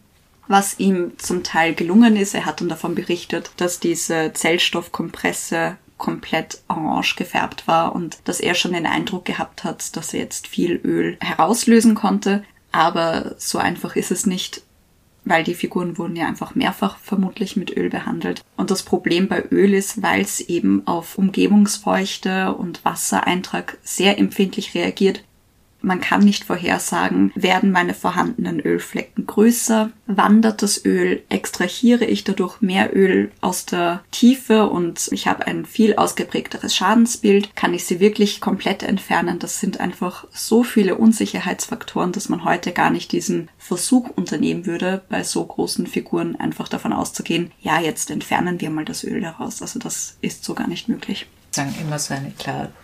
Was ihm zum Teil gelungen ist, er hat dann davon berichtet, dass diese Zellstoffkompresse komplett orange gefärbt war und dass er schon den Eindruck gehabt hat, dass er jetzt viel Öl herauslösen konnte. Aber so einfach ist es nicht weil die Figuren wurden ja einfach mehrfach vermutlich mit Öl behandelt. Und das Problem bei Öl ist, weil es eben auf Umgebungsfeuchte und Wassereintrag sehr empfindlich reagiert, man kann nicht vorhersagen, werden meine vorhandenen Ölflecken größer, wandert das Öl, extrahiere ich dadurch mehr Öl aus der Tiefe und ich habe ein viel ausgeprägteres Schadensbild, kann ich sie wirklich komplett entfernen. Das sind einfach so viele Unsicherheitsfaktoren, dass man heute gar nicht diesen Versuch unternehmen würde, bei so großen Figuren einfach davon auszugehen, ja, jetzt entfernen wir mal das Öl daraus. Also das ist so gar nicht möglich sagen immer so eine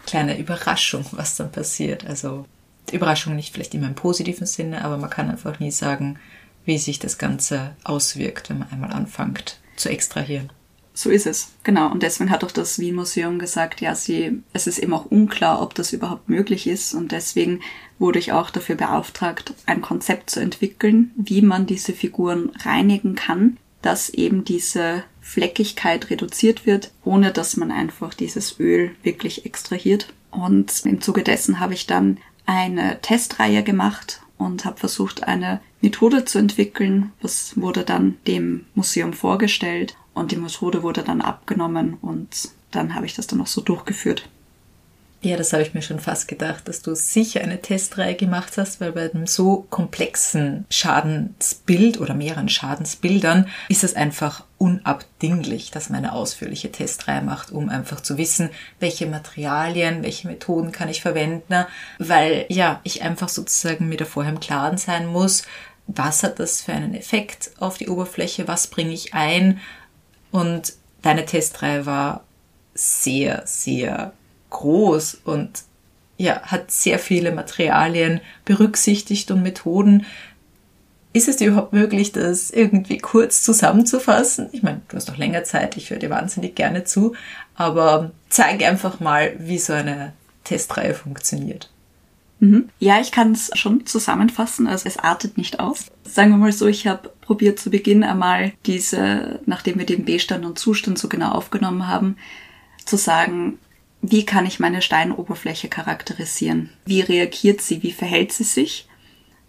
kleine Überraschung, was dann passiert. Also Überraschung nicht vielleicht immer im positiven Sinne, aber man kann einfach nie sagen, wie sich das Ganze auswirkt, wenn man einmal anfängt zu extrahieren. So ist es, genau. Und deswegen hat auch das Wien Museum gesagt, ja, sie, es ist eben auch unklar, ob das überhaupt möglich ist. Und deswegen wurde ich auch dafür beauftragt, ein Konzept zu entwickeln, wie man diese Figuren reinigen kann, dass eben diese Fleckigkeit reduziert wird, ohne dass man einfach dieses Öl wirklich extrahiert. Und im Zuge dessen habe ich dann eine Testreihe gemacht und habe versucht, eine Methode zu entwickeln. Das wurde dann dem Museum vorgestellt und die Methode wurde dann abgenommen und dann habe ich das dann auch so durchgeführt. Ja, das habe ich mir schon fast gedacht, dass du sicher eine Testreihe gemacht hast, weil bei einem so komplexen Schadensbild oder mehreren Schadensbildern ist es einfach unabdinglich, dass man eine ausführliche Testreihe macht, um einfach zu wissen, welche Materialien, welche Methoden kann ich verwenden, weil ja, ich einfach sozusagen mir da vorher im Klaren sein muss, was hat das für einen Effekt auf die Oberfläche, was bringe ich ein? Und deine Testreihe war sehr, sehr groß und ja, hat sehr viele Materialien berücksichtigt und Methoden. Ist es dir überhaupt möglich, das irgendwie kurz zusammenzufassen? Ich meine, du hast noch länger Zeit, ich höre dir wahnsinnig gerne zu, aber zeig einfach mal, wie so eine Testreihe funktioniert. Mhm. Ja, ich kann es schon zusammenfassen, also es artet nicht aus. Sagen wir mal so, ich habe probiert zu Beginn einmal diese, nachdem wir den B-Stand und Zustand so genau aufgenommen haben, zu sagen, wie kann ich meine Steinoberfläche charakterisieren? Wie reagiert sie? Wie verhält sie sich?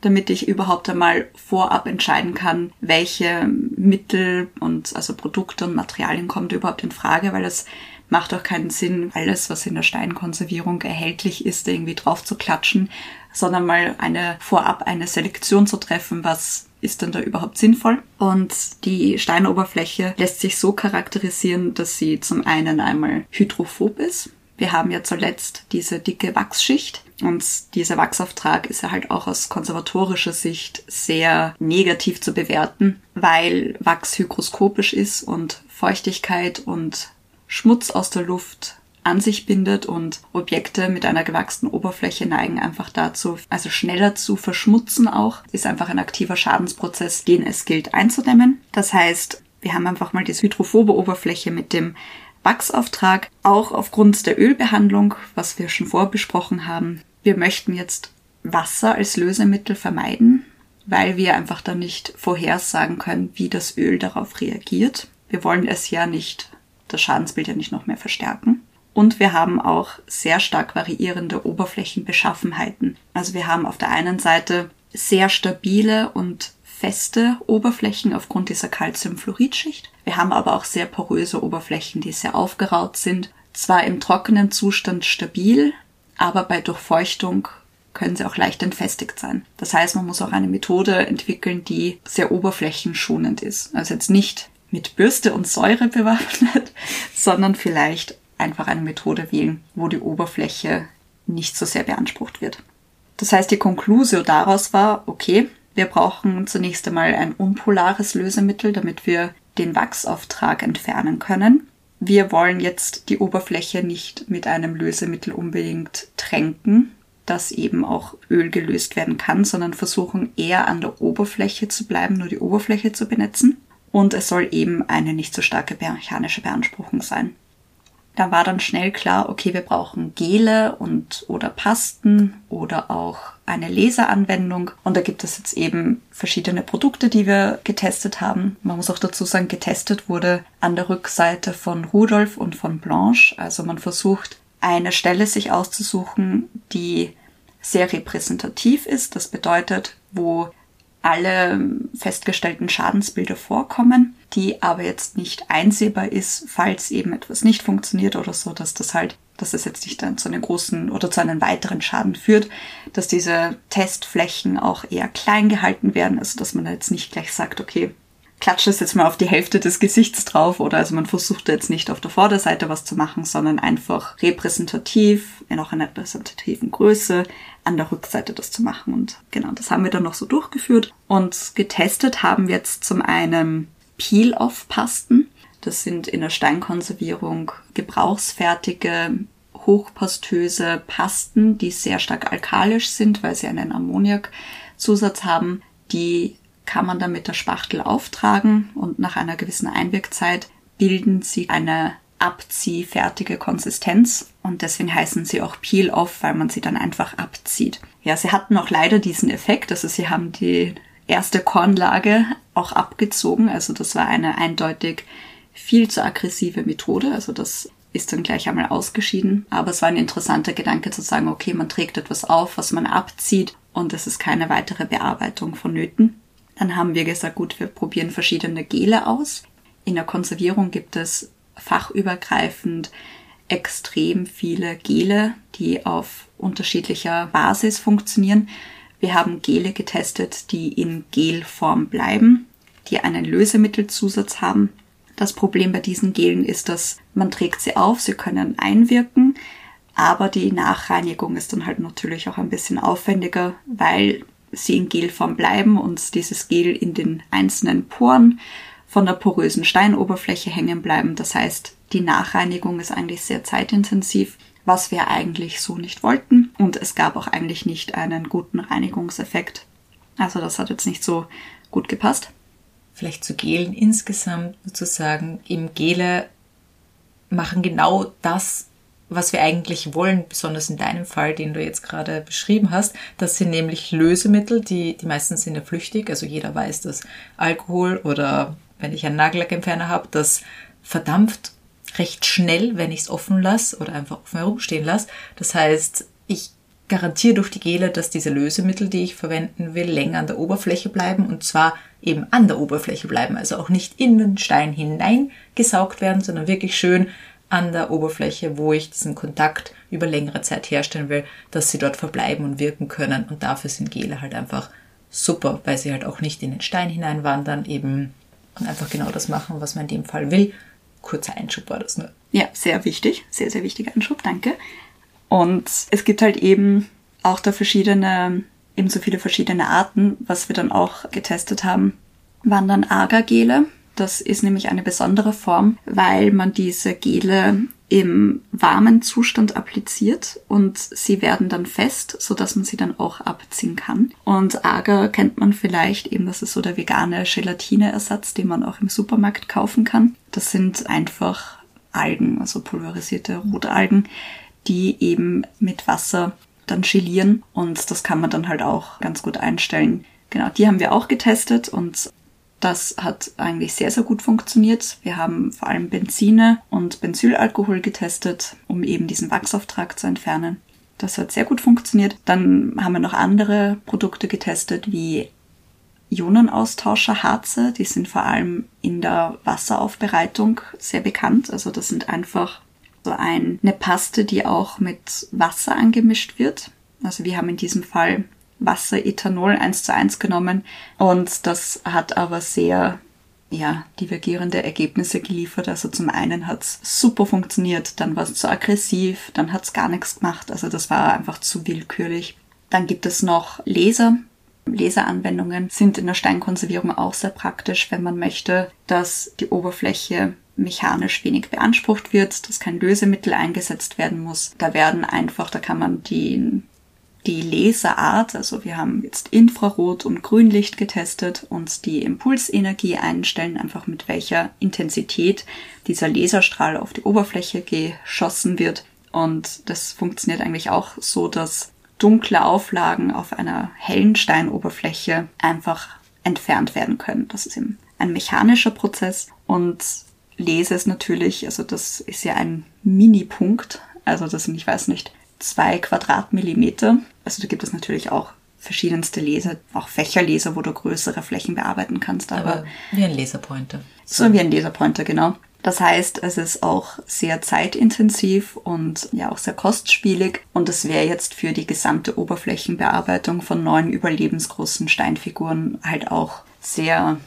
Damit ich überhaupt einmal vorab entscheiden kann, welche Mittel und also Produkte und Materialien kommen überhaupt in Frage, weil es macht auch keinen Sinn, alles, was in der Steinkonservierung erhältlich ist, irgendwie drauf zu klatschen, sondern mal eine vorab eine Selektion zu treffen, was ist denn da überhaupt sinnvoll? Und die Steinoberfläche lässt sich so charakterisieren, dass sie zum einen einmal hydrophob ist, wir haben ja zuletzt diese dicke Wachsschicht und dieser Wachsauftrag ist ja halt auch aus konservatorischer Sicht sehr negativ zu bewerten, weil Wachs hygroskopisch ist und Feuchtigkeit und Schmutz aus der Luft an sich bindet und Objekte mit einer gewachsenen Oberfläche neigen einfach dazu, also schneller zu verschmutzen auch. Ist einfach ein aktiver Schadensprozess, den es gilt einzudämmen. Das heißt, wir haben einfach mal diese hydrophobe Oberfläche mit dem Wachsauftrag, auch aufgrund der Ölbehandlung, was wir schon vorbesprochen haben. Wir möchten jetzt Wasser als Lösemittel vermeiden, weil wir einfach dann nicht vorhersagen können, wie das Öl darauf reagiert. Wir wollen es ja nicht, das Schadensbild ja nicht noch mehr verstärken. Und wir haben auch sehr stark variierende Oberflächenbeschaffenheiten. Also wir haben auf der einen Seite sehr stabile und feste Oberflächen aufgrund dieser Calciumfluoridschicht. Wir haben aber auch sehr poröse Oberflächen, die sehr aufgeraut sind. Zwar im trockenen Zustand stabil, aber bei Durchfeuchtung können sie auch leicht entfestigt sein. Das heißt, man muss auch eine Methode entwickeln, die sehr oberflächenschonend ist. Also jetzt nicht mit Bürste und Säure bewaffnet, sondern vielleicht einfach eine Methode wählen, wo die Oberfläche nicht so sehr beansprucht wird. Das heißt, die Konklusio daraus war, okay, wir brauchen zunächst einmal ein unpolares Lösemittel, damit wir den Wachsauftrag entfernen können. Wir wollen jetzt die Oberfläche nicht mit einem Lösemittel unbedingt tränken, das eben auch Öl gelöst werden kann, sondern versuchen eher an der Oberfläche zu bleiben, nur die Oberfläche zu benetzen. Und es soll eben eine nicht so starke mechanische Beanspruchung sein. Da war dann schnell klar, okay, wir brauchen Gele und oder Pasten oder auch eine Laseranwendung. Und da gibt es jetzt eben verschiedene Produkte, die wir getestet haben. Man muss auch dazu sagen, getestet wurde an der Rückseite von Rudolf und von Blanche. Also man versucht, eine Stelle sich auszusuchen, die sehr repräsentativ ist. Das bedeutet, wo alle festgestellten Schadensbilder vorkommen, die aber jetzt nicht einsehbar ist, falls eben etwas nicht funktioniert oder so, dass das halt, dass es jetzt nicht dann zu einem großen oder zu einem weiteren Schaden führt, dass diese Testflächen auch eher klein gehalten werden, also dass man jetzt nicht gleich sagt, okay, klatscht es jetzt mal auf die Hälfte des Gesichts drauf oder also man versucht jetzt nicht auf der Vorderseite was zu machen, sondern einfach repräsentativ, in auch einer repräsentativen Größe an der Rückseite das zu machen. Und genau, das haben wir dann noch so durchgeführt. Und getestet haben wir jetzt zum einen Peel-Off-Pasten. Das sind in der Steinkonservierung gebrauchsfertige, hochpastöse Pasten, die sehr stark alkalisch sind, weil sie einen Ammoniakzusatz haben. Die kann man dann mit der Spachtel auftragen und nach einer gewissen Einwirkzeit bilden sie eine abziehfertige Konsistenz und deswegen heißen sie auch Peel-Off, weil man sie dann einfach abzieht. Ja, sie hatten auch leider diesen Effekt, also sie haben die erste Kornlage auch abgezogen, also das war eine eindeutig viel zu aggressive Methode, also das ist dann gleich einmal ausgeschieden, aber es war ein interessanter Gedanke zu sagen, okay, man trägt etwas auf, was man abzieht und es ist keine weitere Bearbeitung vonnöten. Dann haben wir gesagt, gut, wir probieren verschiedene Gele aus. In der Konservierung gibt es fachübergreifend extrem viele Gele, die auf unterschiedlicher Basis funktionieren. Wir haben Gele getestet, die in Gelform bleiben, die einen Lösemittelzusatz haben. Das Problem bei diesen Gelen ist, dass man trägt sie auf, sie können einwirken, aber die Nachreinigung ist dann halt natürlich auch ein bisschen aufwendiger, weil sie in Gelform bleiben und dieses Gel in den einzelnen Poren von der porösen Steinoberfläche hängen bleiben. Das heißt, die Nachreinigung ist eigentlich sehr zeitintensiv, was wir eigentlich so nicht wollten. Und es gab auch eigentlich nicht einen guten Reinigungseffekt. Also das hat jetzt nicht so gut gepasst. Vielleicht zu Gelen insgesamt sozusagen, eben Gele machen genau das, was wir eigentlich wollen, besonders in deinem Fall, den du jetzt gerade beschrieben hast. Das sind nämlich Lösemittel, die, die meistens sind ja flüchtig. Also jeder weiß, dass Alkohol oder wenn ich einen Nagellackentferner habe, das verdampft recht schnell, wenn ich es offen lasse oder einfach offen herumstehen lasse. Das heißt, ich garantiere durch die Gele, dass diese Lösemittel, die ich verwenden will, länger an der Oberfläche bleiben und zwar eben an der Oberfläche bleiben. Also auch nicht in den Stein hineingesaugt werden, sondern wirklich schön an der Oberfläche, wo ich diesen Kontakt über längere Zeit herstellen will, dass sie dort verbleiben und wirken können. Und dafür sind Gele halt einfach super, weil sie halt auch nicht in den Stein hineinwandern, eben und einfach genau das machen, was man in dem Fall will. Kurzer Einschub war das nur. Ja, sehr wichtig, sehr, sehr wichtiger Einschub, danke. Und es gibt halt eben auch da verschiedene, ebenso viele verschiedene Arten. Was wir dann auch getestet haben, waren dann Agargele. Das ist nämlich eine besondere Form, weil man diese Gele im warmen Zustand appliziert und sie werden dann fest, so dass man sie dann auch abziehen kann. Und Agar kennt man vielleicht eben, das ist so der vegane Gelatineersatz, den man auch im Supermarkt kaufen kann. Das sind einfach Algen, also pulverisierte Rotalgen, die eben mit Wasser dann gelieren und das kann man dann halt auch ganz gut einstellen. Genau, die haben wir auch getestet und das hat eigentlich sehr, sehr gut funktioniert. Wir haben vor allem Benzine und Benzylalkohol getestet, um eben diesen Wachsauftrag zu entfernen. Das hat sehr gut funktioniert. Dann haben wir noch andere Produkte getestet, wie Ionenaustauscher Harze. Die sind vor allem in der Wasseraufbereitung sehr bekannt. Also das sind einfach so eine Paste, die auch mit Wasser angemischt wird. Also wir haben in diesem Fall Wasser, Ethanol eins zu eins genommen und das hat aber sehr ja, divergierende Ergebnisse geliefert. Also zum einen hat's super funktioniert, dann war es zu aggressiv, dann hat's gar nichts gemacht. Also das war einfach zu willkürlich. Dann gibt es noch Laser. Laseranwendungen sind in der Steinkonservierung auch sehr praktisch, wenn man möchte, dass die Oberfläche mechanisch wenig beansprucht wird, dass kein Lösemittel eingesetzt werden muss. Da werden einfach, da kann man die die Laserart, also wir haben jetzt Infrarot und Grünlicht getestet und die Impulsenergie einstellen, einfach mit welcher Intensität dieser Laserstrahl auf die Oberfläche geschossen wird. Und das funktioniert eigentlich auch so, dass dunkle Auflagen auf einer hellen Steinoberfläche einfach entfernt werden können. Das ist eben ein mechanischer Prozess und Laser ist natürlich, also das ist ja ein Mini-Punkt, also das ich weiß nicht, zwei Quadratmillimeter. Also da gibt es natürlich auch verschiedenste Laser, auch Fächerlaser, wo du größere Flächen bearbeiten kannst. Aber, aber wie ein Laserpointer. So. so wie ein Laserpointer, genau. Das heißt, es ist auch sehr zeitintensiv und ja auch sehr kostspielig und es wäre jetzt für die gesamte Oberflächenbearbeitung von neun überlebensgroßen Steinfiguren halt auch sehr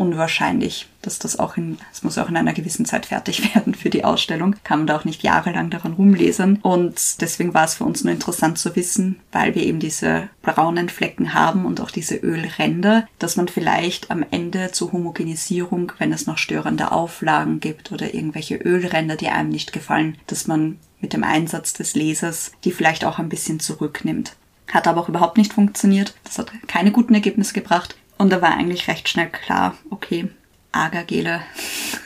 unwahrscheinlich, dass das auch in, es muss auch in einer gewissen Zeit fertig werden für die Ausstellung. Kann man da auch nicht jahrelang daran rumlesen. Und deswegen war es für uns nur interessant zu wissen, weil wir eben diese braunen Flecken haben und auch diese Ölränder, dass man vielleicht am Ende zur Homogenisierung, wenn es noch störende Auflagen gibt oder irgendwelche Ölränder, die einem nicht gefallen, dass man mit dem Einsatz des Lasers die vielleicht auch ein bisschen zurücknimmt. Hat aber auch überhaupt nicht funktioniert. Das hat keine guten Ergebnisse gebracht. Und da war eigentlich recht schnell klar, okay, Agargele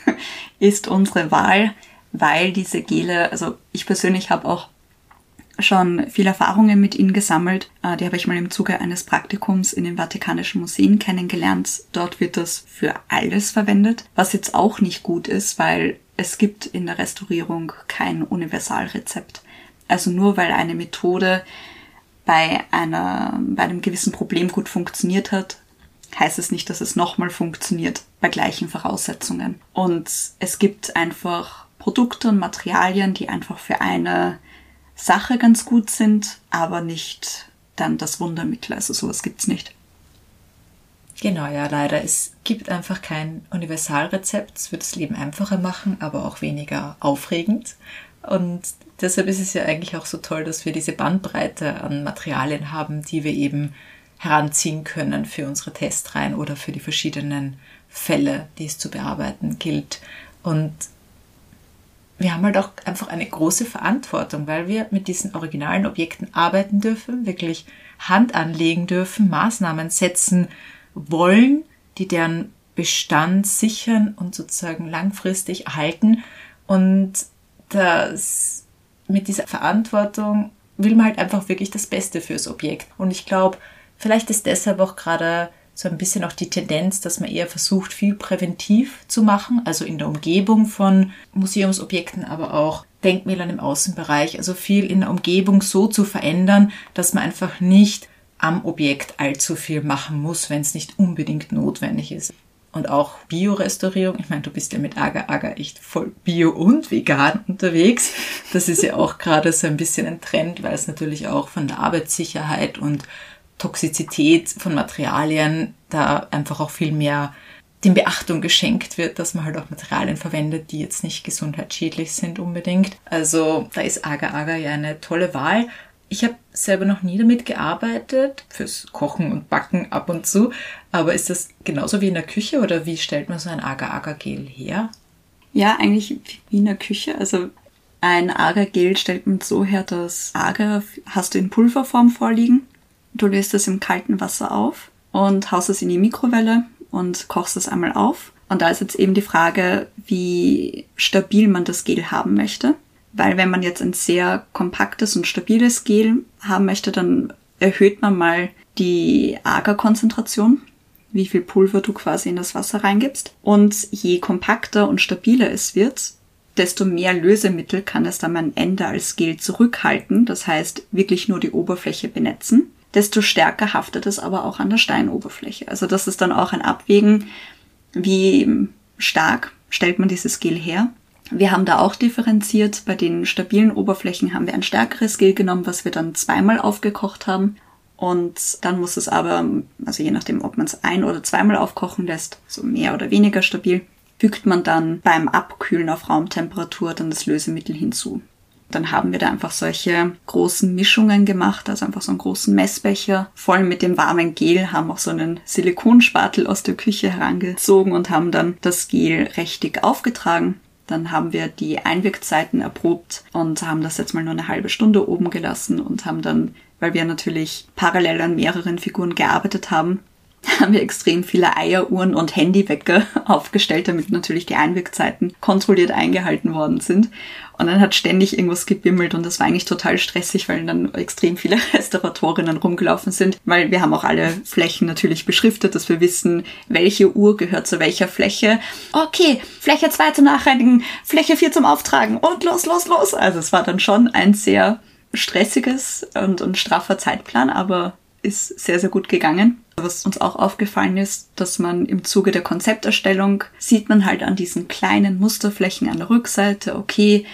ist unsere Wahl, weil diese Gele, also ich persönlich habe auch schon viel Erfahrungen mit ihnen gesammelt. Äh, die habe ich mal im Zuge eines Praktikums in den Vatikanischen Museen kennengelernt. Dort wird das für alles verwendet, was jetzt auch nicht gut ist, weil es gibt in der Restaurierung kein Universalrezept. Also nur weil eine Methode bei einer, bei einem gewissen Problem gut funktioniert hat, heißt es nicht, dass es nochmal funktioniert bei gleichen Voraussetzungen. Und es gibt einfach Produkte und Materialien, die einfach für eine Sache ganz gut sind, aber nicht dann das Wundermittel. Also sowas gibt's nicht. Genau, ja, leider. Es gibt einfach kein Universalrezept. Es wird das Leben einfacher machen, aber auch weniger aufregend. Und deshalb ist es ja eigentlich auch so toll, dass wir diese Bandbreite an Materialien haben, die wir eben heranziehen können für unsere Testreihen oder für die verschiedenen Fälle, die es zu bearbeiten gilt. Und wir haben halt auch einfach eine große Verantwortung, weil wir mit diesen originalen Objekten arbeiten dürfen, wirklich Hand anlegen dürfen, Maßnahmen setzen wollen, die deren Bestand sichern und sozusagen langfristig erhalten. Und das, mit dieser Verantwortung will man halt einfach wirklich das Beste fürs Objekt. Und ich glaube, vielleicht ist deshalb auch gerade so ein bisschen auch die Tendenz, dass man eher versucht, viel präventiv zu machen, also in der Umgebung von Museumsobjekten, aber auch Denkmälern im Außenbereich, also viel in der Umgebung so zu verändern, dass man einfach nicht am Objekt allzu viel machen muss, wenn es nicht unbedingt notwendig ist. Und auch Biorestaurierung. Ich meine, du bist ja mit Agar Agar echt voll bio und vegan unterwegs. Das ist ja auch gerade so ein bisschen ein Trend, weil es natürlich auch von der Arbeitssicherheit und Toxizität von Materialien da einfach auch viel mehr dem Beachtung geschenkt wird, dass man halt auch Materialien verwendet, die jetzt nicht gesundheitsschädlich sind unbedingt. Also da ist Agar Agar ja eine tolle Wahl. Ich habe selber noch nie damit gearbeitet, fürs Kochen und Backen ab und zu. Aber ist das genauso wie in der Küche oder wie stellt man so ein Agar-Agar-Gel her? Ja, eigentlich wie in der Küche. Also ein Agar-Gel stellt man so her, dass Agar hast du in Pulverform vorliegen Du löst es im kalten Wasser auf und haust es in die Mikrowelle und kochst es einmal auf. Und da ist jetzt eben die Frage, wie stabil man das Gel haben möchte. Weil wenn man jetzt ein sehr kompaktes und stabiles Gel haben möchte, dann erhöht man mal die Agerkonzentration, wie viel Pulver du quasi in das Wasser reingibst. Und je kompakter und stabiler es wird, desto mehr Lösemittel kann es dann am Ende als Gel zurückhalten. Das heißt, wirklich nur die Oberfläche benetzen desto stärker haftet es aber auch an der Steinoberfläche. Also das ist dann auch ein Abwägen, wie stark stellt man dieses Gel her. Wir haben da auch differenziert. Bei den stabilen Oberflächen haben wir ein stärkeres Gel genommen, was wir dann zweimal aufgekocht haben. Und dann muss es aber, also je nachdem, ob man es ein- oder zweimal aufkochen lässt, so mehr oder weniger stabil, fügt man dann beim Abkühlen auf Raumtemperatur dann das Lösemittel hinzu. Dann haben wir da einfach solche großen Mischungen gemacht, also einfach so einen großen Messbecher voll mit dem warmen Gel, haben auch so einen Silikonspatel aus der Küche herangezogen und haben dann das Gel richtig aufgetragen. Dann haben wir die Einwirkzeiten erprobt und haben das jetzt mal nur eine halbe Stunde oben gelassen und haben dann, weil wir natürlich parallel an mehreren Figuren gearbeitet haben, haben wir extrem viele Eieruhren und Handywecker aufgestellt, damit natürlich die Einwirkzeiten kontrolliert eingehalten worden sind. Und dann hat ständig irgendwas gebimmelt und das war eigentlich total stressig, weil dann extrem viele Restauratorinnen rumgelaufen sind, weil wir haben auch alle Flächen natürlich beschriftet, dass wir wissen, welche Uhr gehört zu welcher Fläche. Okay, Fläche 2 zum Nachreinigen, Fläche 4 zum Auftragen und los, los, los. Also es war dann schon ein sehr stressiges und, und straffer Zeitplan, aber ist sehr, sehr gut gegangen. Was uns auch aufgefallen ist, dass man im Zuge der Konzepterstellung sieht man halt an diesen kleinen Musterflächen an der Rückseite, okay,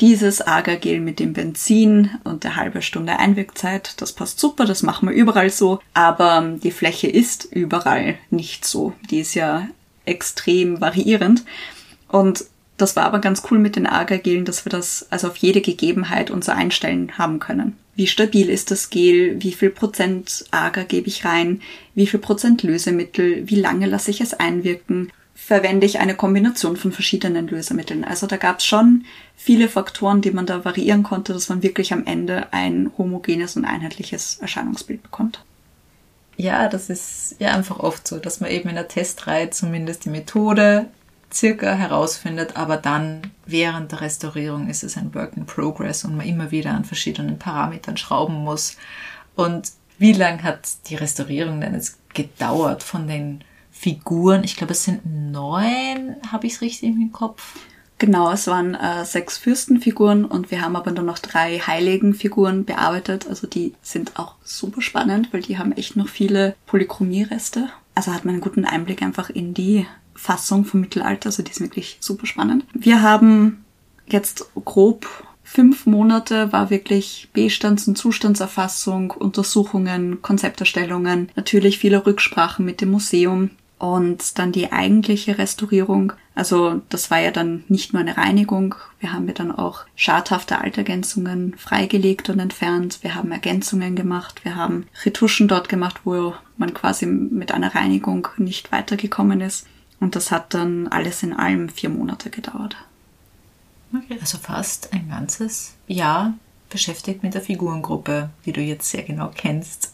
dieses Agergel mit dem Benzin und der halbe Stunde Einwirkzeit, das passt super, das machen wir überall so, aber die Fläche ist überall nicht so. Die ist ja extrem variierend. Und das war aber ganz cool mit den Agergelen, dass wir das also auf jede Gegebenheit unser Einstellen haben können. Wie stabil ist das Gel? Wie viel Prozent Agar gebe ich rein? Wie viel Prozent Lösemittel? Wie lange lasse ich es einwirken? Verwende ich eine Kombination von verschiedenen Lösemitteln? Also da gab es schon viele Faktoren, die man da variieren konnte, dass man wirklich am Ende ein homogenes und einheitliches Erscheinungsbild bekommt. Ja, das ist ja einfach oft so, dass man eben in der Testreihe zumindest die Methode circa herausfindet, aber dann während der Restaurierung ist es ein Work in Progress und man immer wieder an verschiedenen Parametern schrauben muss. Und wie lang hat die Restaurierung denn jetzt gedauert von den Figuren? Ich glaube, es sind neun, habe ich es richtig im Kopf? Genau, es waren äh, sechs Fürstenfiguren und wir haben aber nur noch drei Heiligenfiguren bearbeitet. Also die sind auch super spannend, weil die haben echt noch viele Polychromie-Reste. Also hat man einen guten Einblick einfach in die Fassung vom Mittelalter, also die ist wirklich super spannend. Wir haben jetzt grob fünf Monate war wirklich Bestands- und Zustandserfassung, Untersuchungen, Konzepterstellungen, natürlich viele Rücksprachen mit dem Museum und dann die eigentliche Restaurierung. Also das war ja dann nicht nur eine Reinigung. Wir haben ja dann auch schadhafte Altergänzungen freigelegt und entfernt. Wir haben Ergänzungen gemacht. Wir haben Retuschen dort gemacht, wo man quasi mit einer Reinigung nicht weitergekommen ist. Und das hat dann alles in allem vier Monate gedauert. Okay. Also fast ein ganzes Jahr beschäftigt mit der Figurengruppe, die du jetzt sehr genau kennst.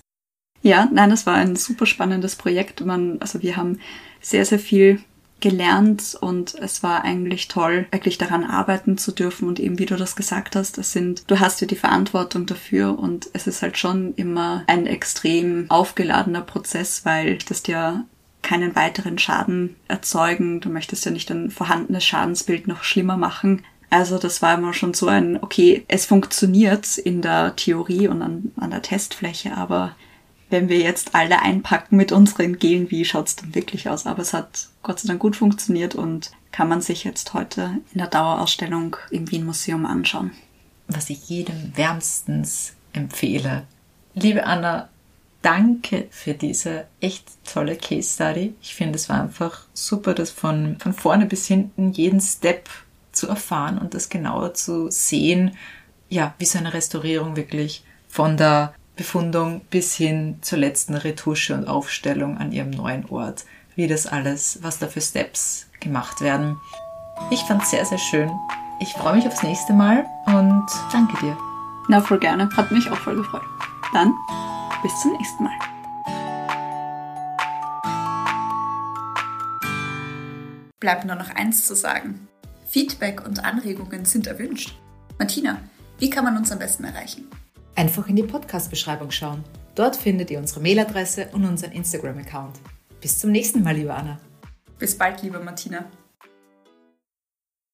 Ja, nein, das war ein super spannendes Projekt. Man, also wir haben sehr, sehr viel gelernt und es war eigentlich toll, wirklich daran arbeiten zu dürfen und eben wie du das gesagt hast, es sind, du hast ja die Verantwortung dafür und es ist halt schon immer ein extrem aufgeladener Prozess, weil das ja keinen weiteren Schaden erzeugen. Du möchtest ja nicht ein vorhandenes Schadensbild noch schlimmer machen. Also das war immer schon so ein, okay, es funktioniert in der Theorie und an, an der Testfläche, aber wenn wir jetzt alle einpacken mit unseren Gelen, wie schaut's dann wirklich aus? Aber es hat Gott sei Dank gut funktioniert und kann man sich jetzt heute in der Dauerausstellung im Wien Museum anschauen. Was ich jedem wärmstens empfehle. Liebe Anna, danke für diese echt tolle Case Study. Ich finde, es war einfach super, das von, von vorne bis hinten jeden Step zu erfahren und das genauer zu sehen, ja, wie so eine Restaurierung wirklich von der Befundung bis hin zur letzten Retusche und Aufstellung an ihrem neuen Ort. Wie das alles, was da für Steps gemacht werden. Ich fand es sehr, sehr schön. Ich freue mich aufs nächste Mal und danke dir. Na, voll gerne. Hat mich auch voll gefreut. Dann bis zum nächsten Mal. Bleibt nur noch eins zu sagen. Feedback und Anregungen sind erwünscht. Martina, wie kann man uns am besten erreichen? Einfach in die Podcast-Beschreibung schauen. Dort findet ihr unsere Mailadresse und unseren Instagram-Account. Bis zum nächsten Mal, liebe Anna. Bis bald, liebe Martina.